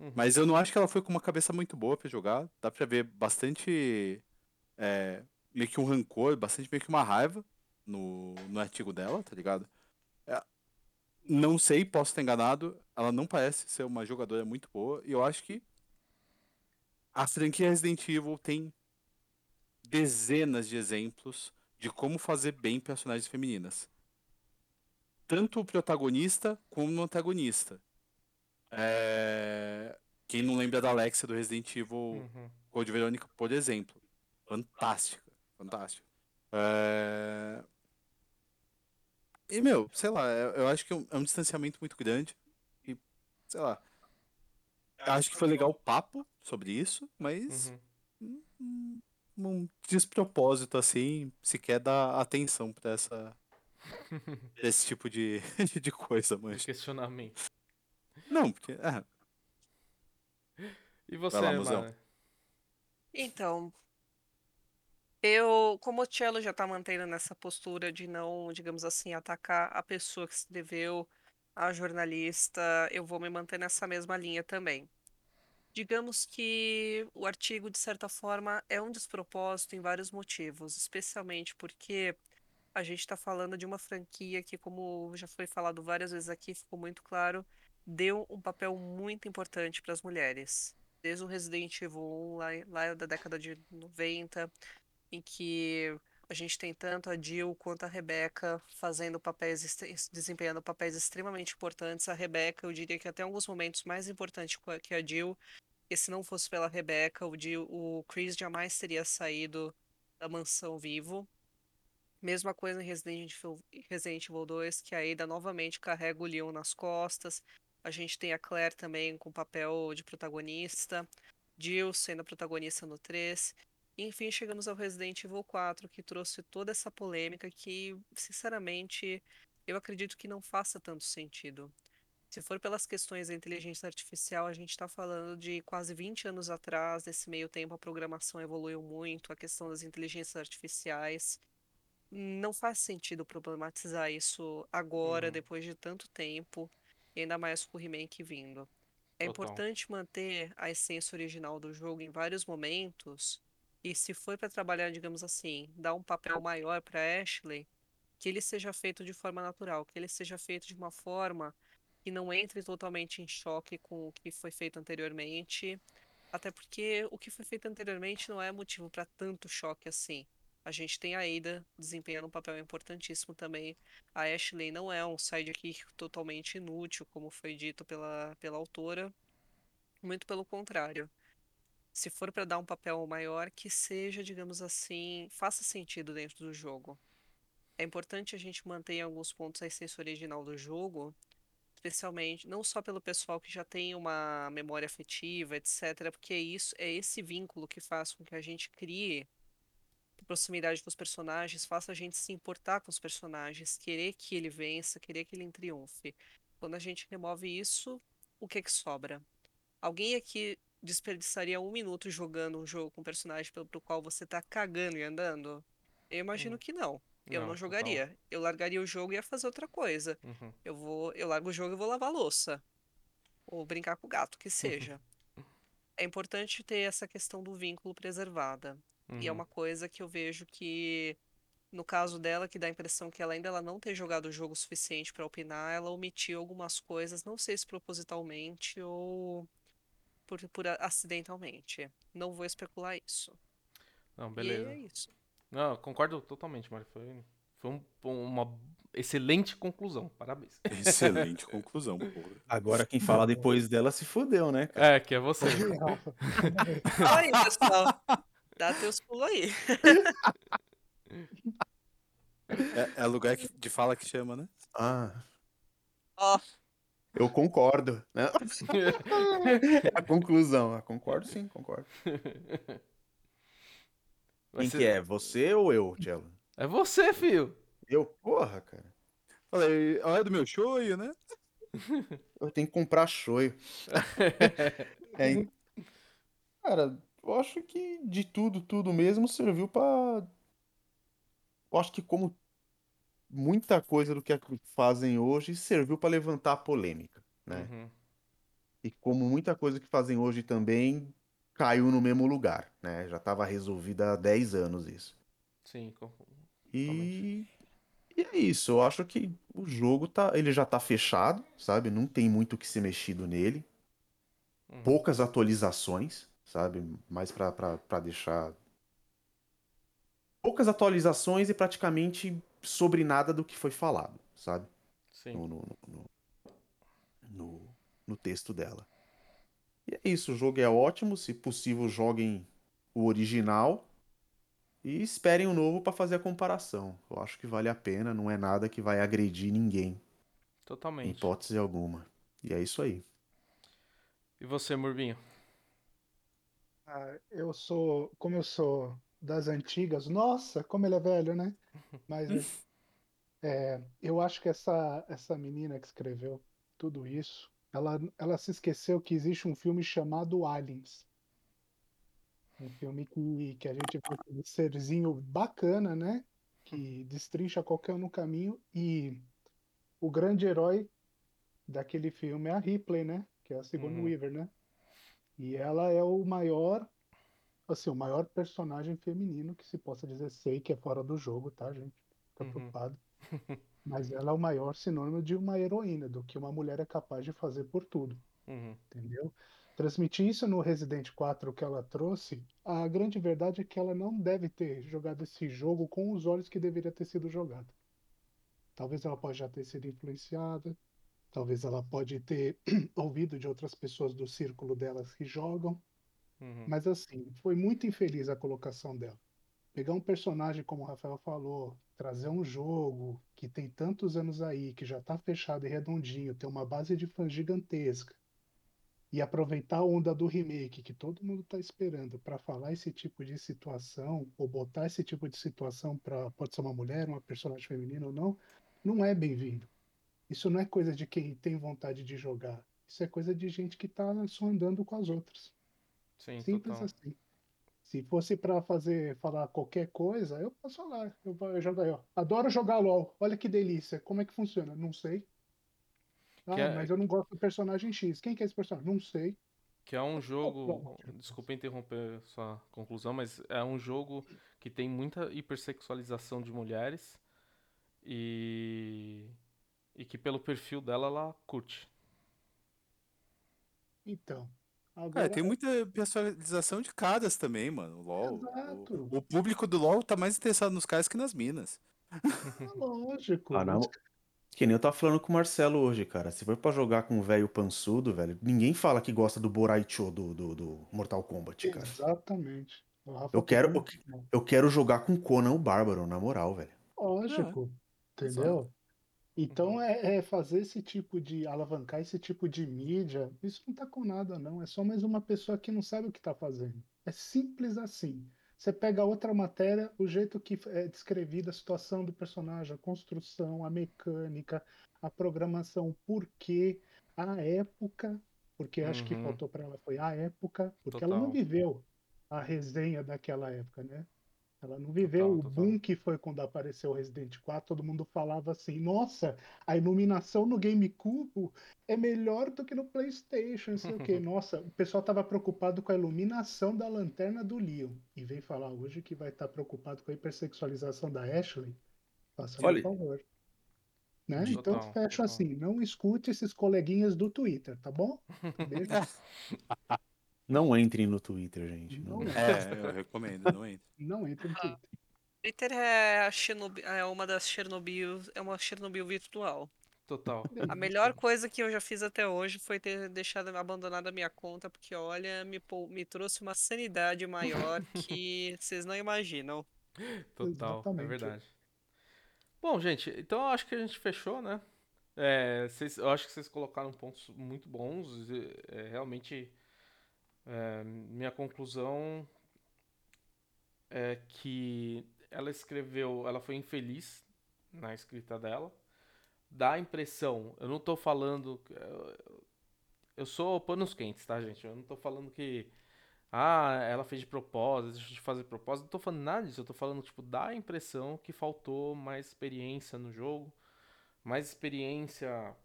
Speaker 1: Uhum.
Speaker 2: Mas eu não acho que ela foi com uma cabeça muito boa pra jogar. Dá pra ver bastante. é, meio que um rancor, bastante meio que uma raiva no, no artigo dela, tá ligado? Não sei, posso estar enganado. Ela não parece ser uma jogadora muito boa. E eu acho que a franquia Resident Evil tem dezenas de exemplos de como fazer bem personagens femininas. Tanto o protagonista como o antagonista. É, Quem não lembra da Alexia do Resident Evil
Speaker 1: Uhum.
Speaker 2: Code Verônica, por exemplo. Fantástica. Fantástica. É, E, meu, sei lá, eu, eu acho que é um, é um distanciamento muito grande. E, sei lá. Acho que foi legal o papo sobre isso, mas
Speaker 1: Uhum.
Speaker 2: um, um despropósito, assim, sequer dar atenção pra essa. [LAUGHS] pra esse tipo de, [LAUGHS] de coisa, mancha.
Speaker 1: questionamento.
Speaker 2: Não, porque. ah,
Speaker 1: E você,
Speaker 2: lá.
Speaker 1: Mara?
Speaker 4: Então, eu, como o Cello já tá mantendo nessa postura de não, digamos assim, atacar a pessoa que escreveu, a jornalista, eu vou me manter nessa mesma linha também. Digamos que o artigo, de certa forma, é um despropósito em vários motivos, especialmente porque a gente está falando de uma franquia que, como já foi falado várias vezes aqui, ficou muito claro, deu um papel muito importante para as mulheres. Desde o Resident Evil 1, lá, lá da década de 90, em que a gente tem tanto a Jill quanto a Rebecca fazendo papéis, desempenhando papéis extremamente importantes. A Rebecca, eu diria que até alguns momentos mais importante co- que a Jill, e se não fosse pela Rebecca, o, o Chris jamais teria saído da mansão vivo. Mesma coisa em Resident Evil, Resident Evil 2, que a Ada novamente carrega o Leon nas costas. A gente tem a Claire também com papel de protagonista. Jill sendo a protagonista no 3. Enfim, chegamos ao Resident Evil 4, que trouxe toda essa polêmica que, sinceramente, eu acredito que não faça tanto sentido. Se for pelas questões da inteligência artificial, a gente está falando de quase 20 anos atrás. Nesse meio tempo, a programação evoluiu muito, a questão das inteligências artificiais. Não faz sentido problematizar isso agora,
Speaker 1: Uhum.
Speaker 4: depois de tanto tempo, e ainda mais com o remake vindo. É
Speaker 1: Total.
Speaker 4: importante manter a essência original do jogo em vários momentos, e se for para trabalhar, digamos assim, dar um papel maior para Ashley, que ele seja feito de forma natural, que ele seja feito de uma forma que não entre totalmente em choque com o que foi feito anteriormente, até porque o que foi feito anteriormente não é motivo para tanto choque assim. A gente tem a Ada desempenhando um papel importantíssimo também. A Ashley não é um sidekick totalmente inútil, como foi dito pela, pela autora. Muito pelo contrário. Se for para dar um papel maior, que seja, digamos assim, faça sentido dentro do jogo. É importante a gente manter em alguns pontos a essência original do jogo, especialmente não só pelo pessoal que já tem uma memória afetiva, etc., porque isso é esse vínculo que faz com que a gente crie proximidade com os personagens, faça a gente se importar com os personagens, querer que ele vença, querer que ele triunfe. Quando a gente remove isso, o que que sobra? Alguém aqui desperdiçaria um minuto jogando um jogo com um personagem pelo pro qual você tá cagando e andando? Eu imagino
Speaker 1: Hum.
Speaker 4: que não. Eu
Speaker 1: Não,
Speaker 4: não jogaria. Eu largaria o jogo e ia fazer outra coisa.
Speaker 1: Uhum.
Speaker 4: Eu vou, eu largo o jogo e vou lavar louça. Ou brincar com o gato, que seja. [LAUGHS] É importante ter essa questão do vínculo preservada. E é
Speaker 1: Uhum.
Speaker 4: uma coisa que eu vejo que, no caso dela, que dá a impressão que ela ainda ela não ter jogado o jogo o suficiente para opinar, ela omitiu algumas coisas, não sei se propositalmente ou por, por acidentalmente. Não vou especular isso.
Speaker 1: Não,
Speaker 4: E
Speaker 1: beleza.
Speaker 4: é isso.
Speaker 1: Não, concordo totalmente, Mari. Foi, foi um- uma excelente conclusão. Parabéns.
Speaker 2: Excelente [LAUGHS] conclusão, porra.
Speaker 3: Agora quem fala depois dela se fudeu, né? cara?
Speaker 1: É, que é você.
Speaker 4: Fala [LAUGHS] aí, pessoal. Dá teus pulos aí.
Speaker 2: É, é lugar que- de fala que chama, né?
Speaker 3: Ah,
Speaker 4: Ó,
Speaker 3: eu concordo. Né? [LAUGHS] É [LAUGHS] a conclusão. Ah, concordo sim, concordo. [LAUGHS] Quem que é? Você ou eu, Cello?
Speaker 1: É você, filho.
Speaker 3: Eu? Porra, cara.
Speaker 2: Falei, a hora do meu show, né?
Speaker 3: Eu tenho que comprar shoyu. É, cara, eu acho que de tudo, tudo mesmo serviu pra. Eu acho que como muita coisa do que fazem hoje serviu pra levantar a polêmica, né?
Speaker 1: Uhum.
Speaker 3: E como muita coisa que fazem hoje também caiu no mesmo lugar, né? Já estava resolvida há 10 anos isso.
Speaker 1: Sim, com-
Speaker 3: E, e é isso, eu acho que o jogo tá, ele já tá fechado, sabe? Não tem muito o que ser mexido nele.
Speaker 1: Uhum.
Speaker 3: Poucas atualizações, sabe? Mais pra deixar. Poucas atualizações e praticamente sobre nada do que foi falado, sabe?
Speaker 1: sim.
Speaker 3: no, no, no, no, no texto dela. E é isso, o jogo é ótimo, se possível joguem o original E esperem o novo pra fazer a comparação. Eu acho que vale a pena, não é nada que vai agredir ninguém, em
Speaker 1: Totalmente.
Speaker 3: hipótese alguma. E é isso aí.
Speaker 1: E você, Murbinho?
Speaker 5: Ah, eu sou, como eu sou das antigas, nossa, como ele é velho, né? Mas [LAUGHS] é, eu acho que essa, essa menina que escreveu tudo isso, ela, ela se esqueceu que existe um filme chamado Aliens. Um filme que, que a gente vê aquele serzinho bacana, né? Que destrincha qualquer um no caminho. E o grande herói daquele filme é a Ripley, né? Que é a Sigourney
Speaker 1: Uhum.
Speaker 5: Weaver, né? E ela é o maior, assim, o maior personagem feminino que se possa dizer. Sei que é fora do jogo, tá, gente? Fica
Speaker 1: Uhum.
Speaker 5: preocupado. [LAUGHS] Mas ela é o maior sinônimo de uma heroína, do que uma mulher é capaz de fazer por tudo,
Speaker 1: Uhum.
Speaker 5: entendeu? Transmitir isso no Resident 4 que ela trouxe, a grande verdade é que ela não deve ter jogado esse jogo com os olhos que deveria ter sido jogado. Talvez ela pode já ter sido influenciada, talvez ela pode ter [CLEARS THROAT] ouvido de outras pessoas do círculo delas que jogam,
Speaker 1: Uhum.
Speaker 5: mas assim, foi muito infeliz a colocação dela. Pegar um personagem, como o Rafael falou, trazer um jogo que tem tantos anos aí, que já tá fechado e redondinho, tem uma base de fãs gigantesca, e aproveitar a onda do remake que todo mundo tá esperando para falar esse tipo de situação, ou botar esse tipo de situação para pode ser uma mulher, uma personagem feminina ou não, não é bem-vindo. Isso não é coisa de quem tem vontade de jogar. Isso é coisa de gente que tá só andando com as outras.
Speaker 1: Sim,
Speaker 5: Simples
Speaker 1: total.
Speaker 5: assim. Se fosse pra fazer, falar qualquer coisa, eu posso falar. Eu, eu jogo aí, ó. Adoro jogar LOL. Olha que delícia. Como é que funciona? Não sei. Ah,
Speaker 1: é-
Speaker 5: mas eu não gosto do personagem X. Quem que é esse personagem? Não sei.
Speaker 1: Que é um jogo.
Speaker 5: pronto.
Speaker 1: Desculpa interromper sua conclusão, mas é um jogo que tem muita hipersexualização de mulheres e. E que pelo perfil dela ela curte.
Speaker 5: Então. Agora,
Speaker 2: tem muita personalização de caras também, mano. O LoL.
Speaker 5: Exato.
Speaker 2: O, o público do LoL tá mais interessado nos caras que nas minas. [LAUGHS]
Speaker 5: é lógico.
Speaker 3: Ah, não. Que nem eu tava falando com o Marcelo hoje, cara. Se for pra jogar com um velho pançudo, velho, ninguém fala que gosta do Boraicho do, do, do Mortal Kombat, cara.
Speaker 5: Exatamente. O
Speaker 3: Eu quero-
Speaker 5: tocou no ponto.
Speaker 3: Eu quero jogar com Conan o Bárbaro, na moral, velho.
Speaker 5: Lógico, entendeu? Então é, é fazer esse tipo de alavancar esse tipo de mídia, isso não tá com nada, não. É só mais uma pessoa que não sabe o que tá fazendo. É simples assim. Você pega outra matéria, o jeito que é descrevida a situação do personagem, a construção, a mecânica, a programação, o porquê, a época, porque acho que
Speaker 1: Uhum.
Speaker 5: faltou para ela foi a época, porque ela não
Speaker 1: Total.
Speaker 5: viveu a resenha daquela época, né? Ela não viveu
Speaker 1: Total,
Speaker 5: o
Speaker 1: total.
Speaker 5: boom que foi quando apareceu o Resident 4, todo mundo falava assim, nossa, a iluminação no GameCube é melhor do que no PlayStation, não sei o quê. [LAUGHS] Nossa, o pessoal estava preocupado com a iluminação da lanterna do Leon. E vem falar hoje que vai estar preocupado com a hipersexualização da Ashley. Faça um favor. Né?
Speaker 1: Total,
Speaker 5: então fecha assim, não escute esses coleguinhas do Twitter, tá bom? Beijo. [LAUGHS]
Speaker 3: Não entrem no Twitter, gente.
Speaker 5: Não,
Speaker 2: É, eu recomendo, não entra.
Speaker 5: não entre no Twitter.
Speaker 4: Twitter é, a Chernobyl, é uma das Chernobyl, é uma Chernobyl virtual.
Speaker 1: Total.
Speaker 4: A melhor coisa que eu já fiz até hoje foi ter deixado abandonada a minha conta, porque olha, me, me trouxe uma sanidade maior [LAUGHS] que vocês não imaginam.
Speaker 1: Total, é
Speaker 5: Exatamente.
Speaker 1: verdade. Bom, gente, então eu acho que a gente fechou, né? É, vocês- eu acho que vocês colocaram pontos muito bons. é, realmente, é, minha conclusão é que ela escreveu, ela foi infeliz na escrita dela. Dá a impressão, eu não tô falando. eu- Eu sou panos quentes, tá, gente? Eu não tô falando que. Ah, ela fez de propósito, deixa de fazer propósito. Não tô falando nada disso. Eu tô falando, tipo, dá a impressão que faltou mais experiência no jogo. Mais experiência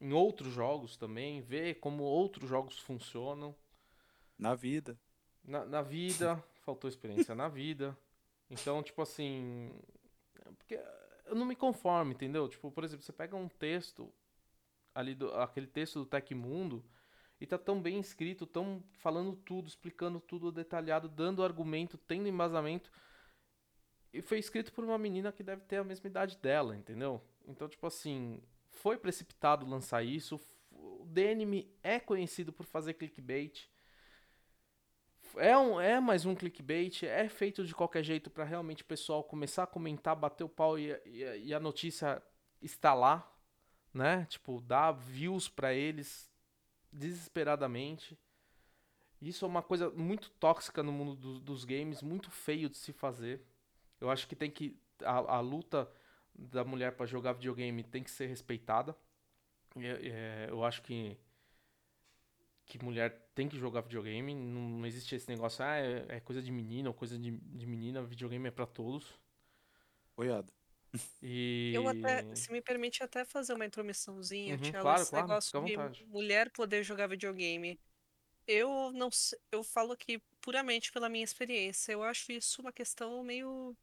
Speaker 1: em outros jogos também. Ver como outros jogos funcionam.
Speaker 2: Na vida.
Speaker 1: Na, na vida, [LAUGHS] faltou experiência na vida. Então, tipo assim. Porque eu não me conformo, entendeu? Tipo, por exemplo, você pega um texto, ali do, aquele texto do Tecmundo, e tá tão bem escrito, tão falando tudo, explicando tudo detalhado, dando argumento, tendo embasamento. E foi escrito por uma menina que deve ter a mesma idade dela, entendeu? Então, tipo assim, foi precipitado lançar isso. O DNM é conhecido por fazer clickbait É, um, é mais um clickbait, é feito de qualquer jeito pra realmente o pessoal começar a comentar, bater o pau e, e- e a notícia está lá, né? Tipo, dar views pra eles desesperadamente. Isso é uma coisa muito tóxica no mundo do- dos games, muito feio de se fazer. Eu acho que tem que. A, a luta da mulher pra jogar videogame tem que ser respeitada. E- é, eu acho que que mulher tem que jogar videogame. Não, não existe esse negócio, ah, é, é coisa de menina ou coisa de, de menina. Videogame é pra todos.
Speaker 2: Apoiado.
Speaker 1: E.
Speaker 4: Eu até, se me permite até fazer uma intromissãozinha,
Speaker 1: Uhum,
Speaker 4: Tchelo,
Speaker 1: claro,
Speaker 4: esse
Speaker 1: claro,
Speaker 4: negócio de
Speaker 1: vontade.
Speaker 4: mulher poder jogar videogame. Eu não eu falo aqui puramente pela minha experiência. Eu acho isso uma questão meio,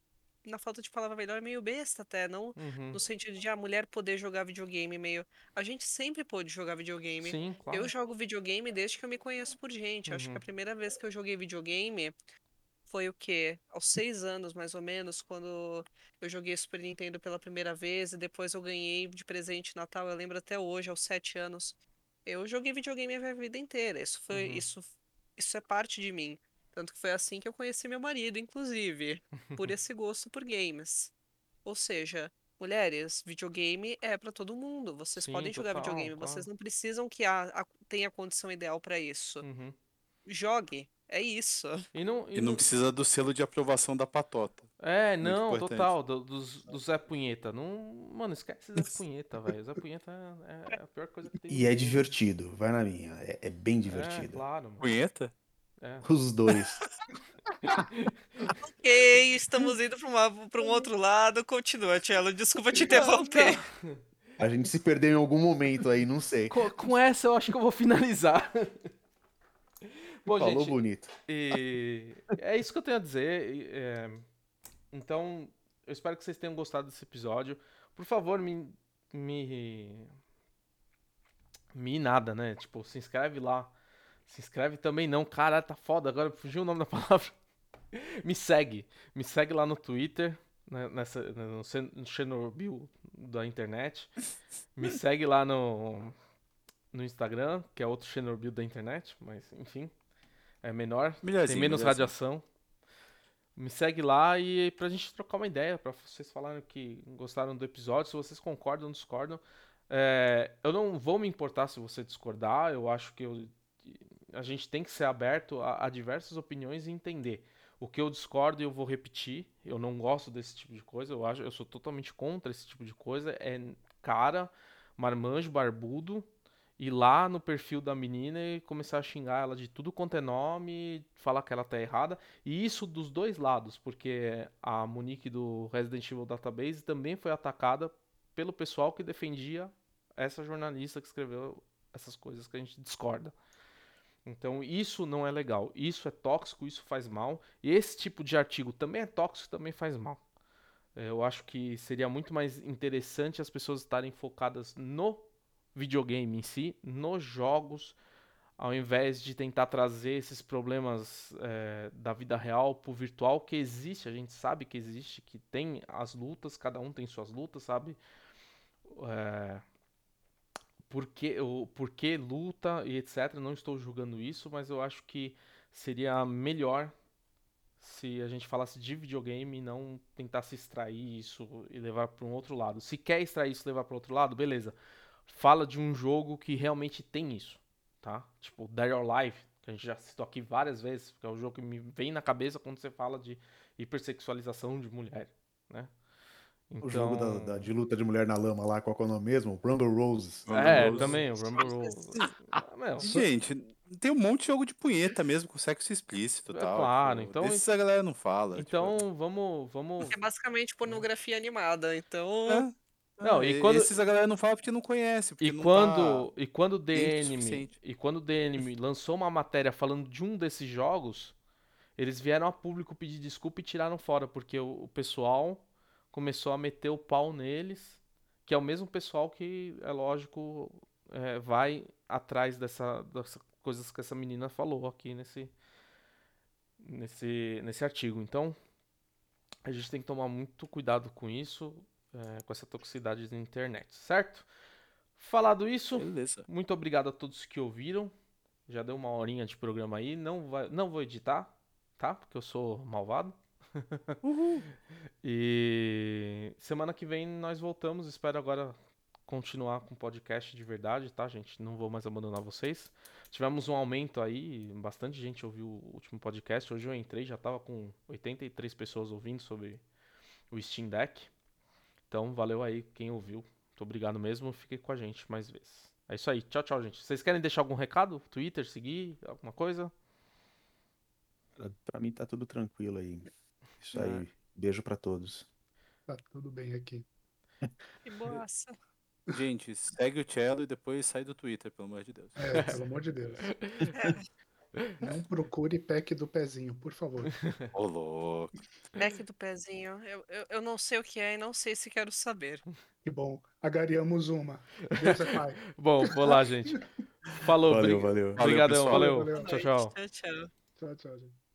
Speaker 4: na falta de palavra melhor, meio besta até, não
Speaker 1: Uhum.
Speaker 4: no sentido de a mulher poder jogar videogame meio. A gente sempre pôde jogar videogame.
Speaker 1: Sim, claro.
Speaker 4: Eu jogo videogame desde que eu me conheço por gente. Acho que
Speaker 1: Uhum.
Speaker 4: a primeira vez que eu joguei videogame foi o quê? Aos seis anos, mais ou menos, quando eu joguei Super Nintendo pela primeira vez e depois eu ganhei de presente Natal. Eu lembro até hoje, aos sete anos. Eu joguei videogame a minha vida inteira. Isso foi,
Speaker 1: Uhum.
Speaker 4: isso, isso é parte de mim. Tanto que foi assim que eu conheci meu marido, inclusive, por [LAUGHS] esse gosto por games. Ou seja, mulheres, videogame é pra todo mundo. Vocês
Speaker 1: Sim,
Speaker 4: podem jogar
Speaker 1: total,
Speaker 4: videogame, vocês não precisam que a, a- tenha a condição ideal pra isso.
Speaker 1: Uhum.
Speaker 4: Jogue, é isso.
Speaker 1: E não, e
Speaker 2: E não precisa do selo de aprovação da patota.
Speaker 1: É,
Speaker 2: Muito
Speaker 1: não,
Speaker 2: importante.
Speaker 1: total, do, dos- do Zé Punheta. Não, mano, esquece Zé [LAUGHS] Punheta, velho. Zé Punheta é, é a pior coisa que tem.
Speaker 3: E é divertido, vai na minha. É, é bem
Speaker 1: É,
Speaker 3: divertido.
Speaker 1: claro, mano.
Speaker 2: Punheta?
Speaker 1: É.
Speaker 3: Os dois.
Speaker 4: Ok, estamos indo pra um outro lado. Continua, Tchelo. Desculpa te interromper.
Speaker 3: A gente se perdeu em algum momento aí, não sei.
Speaker 1: Com, com essa eu acho que eu vou finalizar. Bom,
Speaker 3: Falou
Speaker 1: gente,
Speaker 3: bonito.
Speaker 1: E é isso que eu tenho a dizer. é, Então, eu espero que vocês tenham gostado desse episódio. Por favor, me. Me. Me nada, né? Tipo, se inscreve lá. Se inscreve também não. Caralho, tá foda. Agora fugiu o nome da palavra. [LAUGHS] Me segue. Me segue lá no Twitter. né, Nessa, no Cen- no Chernobyl da internet. Me [LAUGHS] segue lá no, no Instagram, que é outro Chernobyl da internet, mas enfim. É menor, tem
Speaker 2: Melhorzinho,
Speaker 1: menos
Speaker 2: melhorzinho.
Speaker 1: radiação. Me segue lá e pra gente trocar uma ideia, pra vocês falarem que gostaram do episódio, se vocês concordam ou discordam. É, eu não vou me importar se você discordar, eu acho que eu- a gente tem que ser aberto a, a diversas opiniões e entender. O que eu discordo eu vou repetir, eu não gosto desse tipo de coisa, eu acho, eu sou totalmente contra esse tipo de coisa. É cara, marmanjo, barbudo, ir lá no perfil da menina e começar a xingar ela de tudo quanto é nome, falar que ela tá errada. E isso dos dois lados, porque a Monique do Resident Evil Database também foi atacada pelo pessoal que defendia essa jornalista que escreveu essas coisas que a gente discorda. Então isso não é legal, isso é tóxico, isso faz mal. Esse tipo de artigo também é tóxico, também faz mal. É, Eu acho que seria muito mais interessante as pessoas estarem focadas no videogame em si, nos jogos, ao invés de tentar trazer esses problemas é, da vida real pro virtual, que existe, a gente sabe que existe, que tem as lutas, cada um tem suas lutas, sabe? É, por que, o, por que luta e etc. Não estou julgando isso, mas eu acho que seria melhor se a gente falasse de videogame e não tentar se extrair isso e levar para um outro lado. Se quer extrair isso e levar para outro lado, beleza. Fala de um jogo que realmente tem isso, tá? Tipo Dead or Alive, que a gente já citou aqui várias vezes, que é o jogo que me vem na cabeça quando você fala de hipersexualização de mulher, né?
Speaker 3: O jogo da, da- de luta de mulher na lama lá, qual é o nome mesmo? Rumble Roses.
Speaker 1: É,
Speaker 2: Rumble
Speaker 1: também, o Rumble Rose. [LAUGHS] Ah, meu,
Speaker 2: Gente, tem um monte de jogo de punheta mesmo, com sexo explícito e
Speaker 1: É
Speaker 2: tal.
Speaker 1: claro,
Speaker 2: tipo,
Speaker 1: então-
Speaker 2: Desses a galera não fala.
Speaker 1: Então, vamos, vamos.
Speaker 4: É basicamente pornografia animada, então.
Speaker 2: tipo, é,
Speaker 1: Não,
Speaker 2: é,
Speaker 1: e quando-
Speaker 2: Esses a galera não fala porque não conhece. Porque
Speaker 1: E
Speaker 2: não
Speaker 1: quando,
Speaker 2: tá-
Speaker 1: e quando o
Speaker 2: suficiente.
Speaker 1: e quando o DNM lançou uma matéria falando de um desses jogos, eles vieram a público pedir desculpa e tiraram fora, porque o, o pessoal começou a meter o pau neles, que é o mesmo pessoal que, é lógico, é, vai atrás dessa, dessas coisas que essa menina falou aqui nesse, nesse, nesse artigo. Então, a gente tem que tomar muito cuidado com isso, é, com essa toxicidade da internet, certo? Falado isso,
Speaker 2: Beleza.
Speaker 1: muito obrigado a todos que ouviram. Já deu uma horinha de programa aí. Não, vai, não vou editar, tá? Porque eu sou malvado. [LAUGHS] e semana que vem nós voltamos. Espero agora continuar com o podcast de verdade, tá, gente? Não vou mais abandonar vocês. Tivemos um aumento aí, bastante gente ouviu o último podcast. Hoje eu entrei, já tava com 83 pessoas ouvindo sobre o Steam Deck. Então, valeu aí quem ouviu. Muito obrigado mesmo. Fique com a gente mais vezes. É isso aí. Tchau, tchau, gente. Vocês querem deixar algum recado? Twitter, seguir, alguma coisa?
Speaker 3: Pra, mim tá tudo tranquilo aí. Isso aí. Beijo pra todos.
Speaker 5: Tá tudo bem aqui.
Speaker 4: Que boaça.
Speaker 2: Gente, segue o Cello e depois sai do Twitter, pelo amor de Deus.
Speaker 5: É, pelo amor de Deus. [LAUGHS] Não procure pack do pezinho, por favor.
Speaker 2: Ô, louco.
Speaker 4: Back do pezinho. Eu, eu, eu não sei o que é e não sei se quero saber.
Speaker 5: Que bom. Agariamos uma. Deus é pai. [LAUGHS]
Speaker 1: Bom, vou lá, gente. Falou,
Speaker 3: Valeu, valeu.
Speaker 1: Obrigadão,
Speaker 2: pessoal.
Speaker 1: valeu.
Speaker 5: Valeu.
Speaker 1: Tchau, tchau.
Speaker 4: Tchau, tchau.
Speaker 5: Tchau, tchau, gente.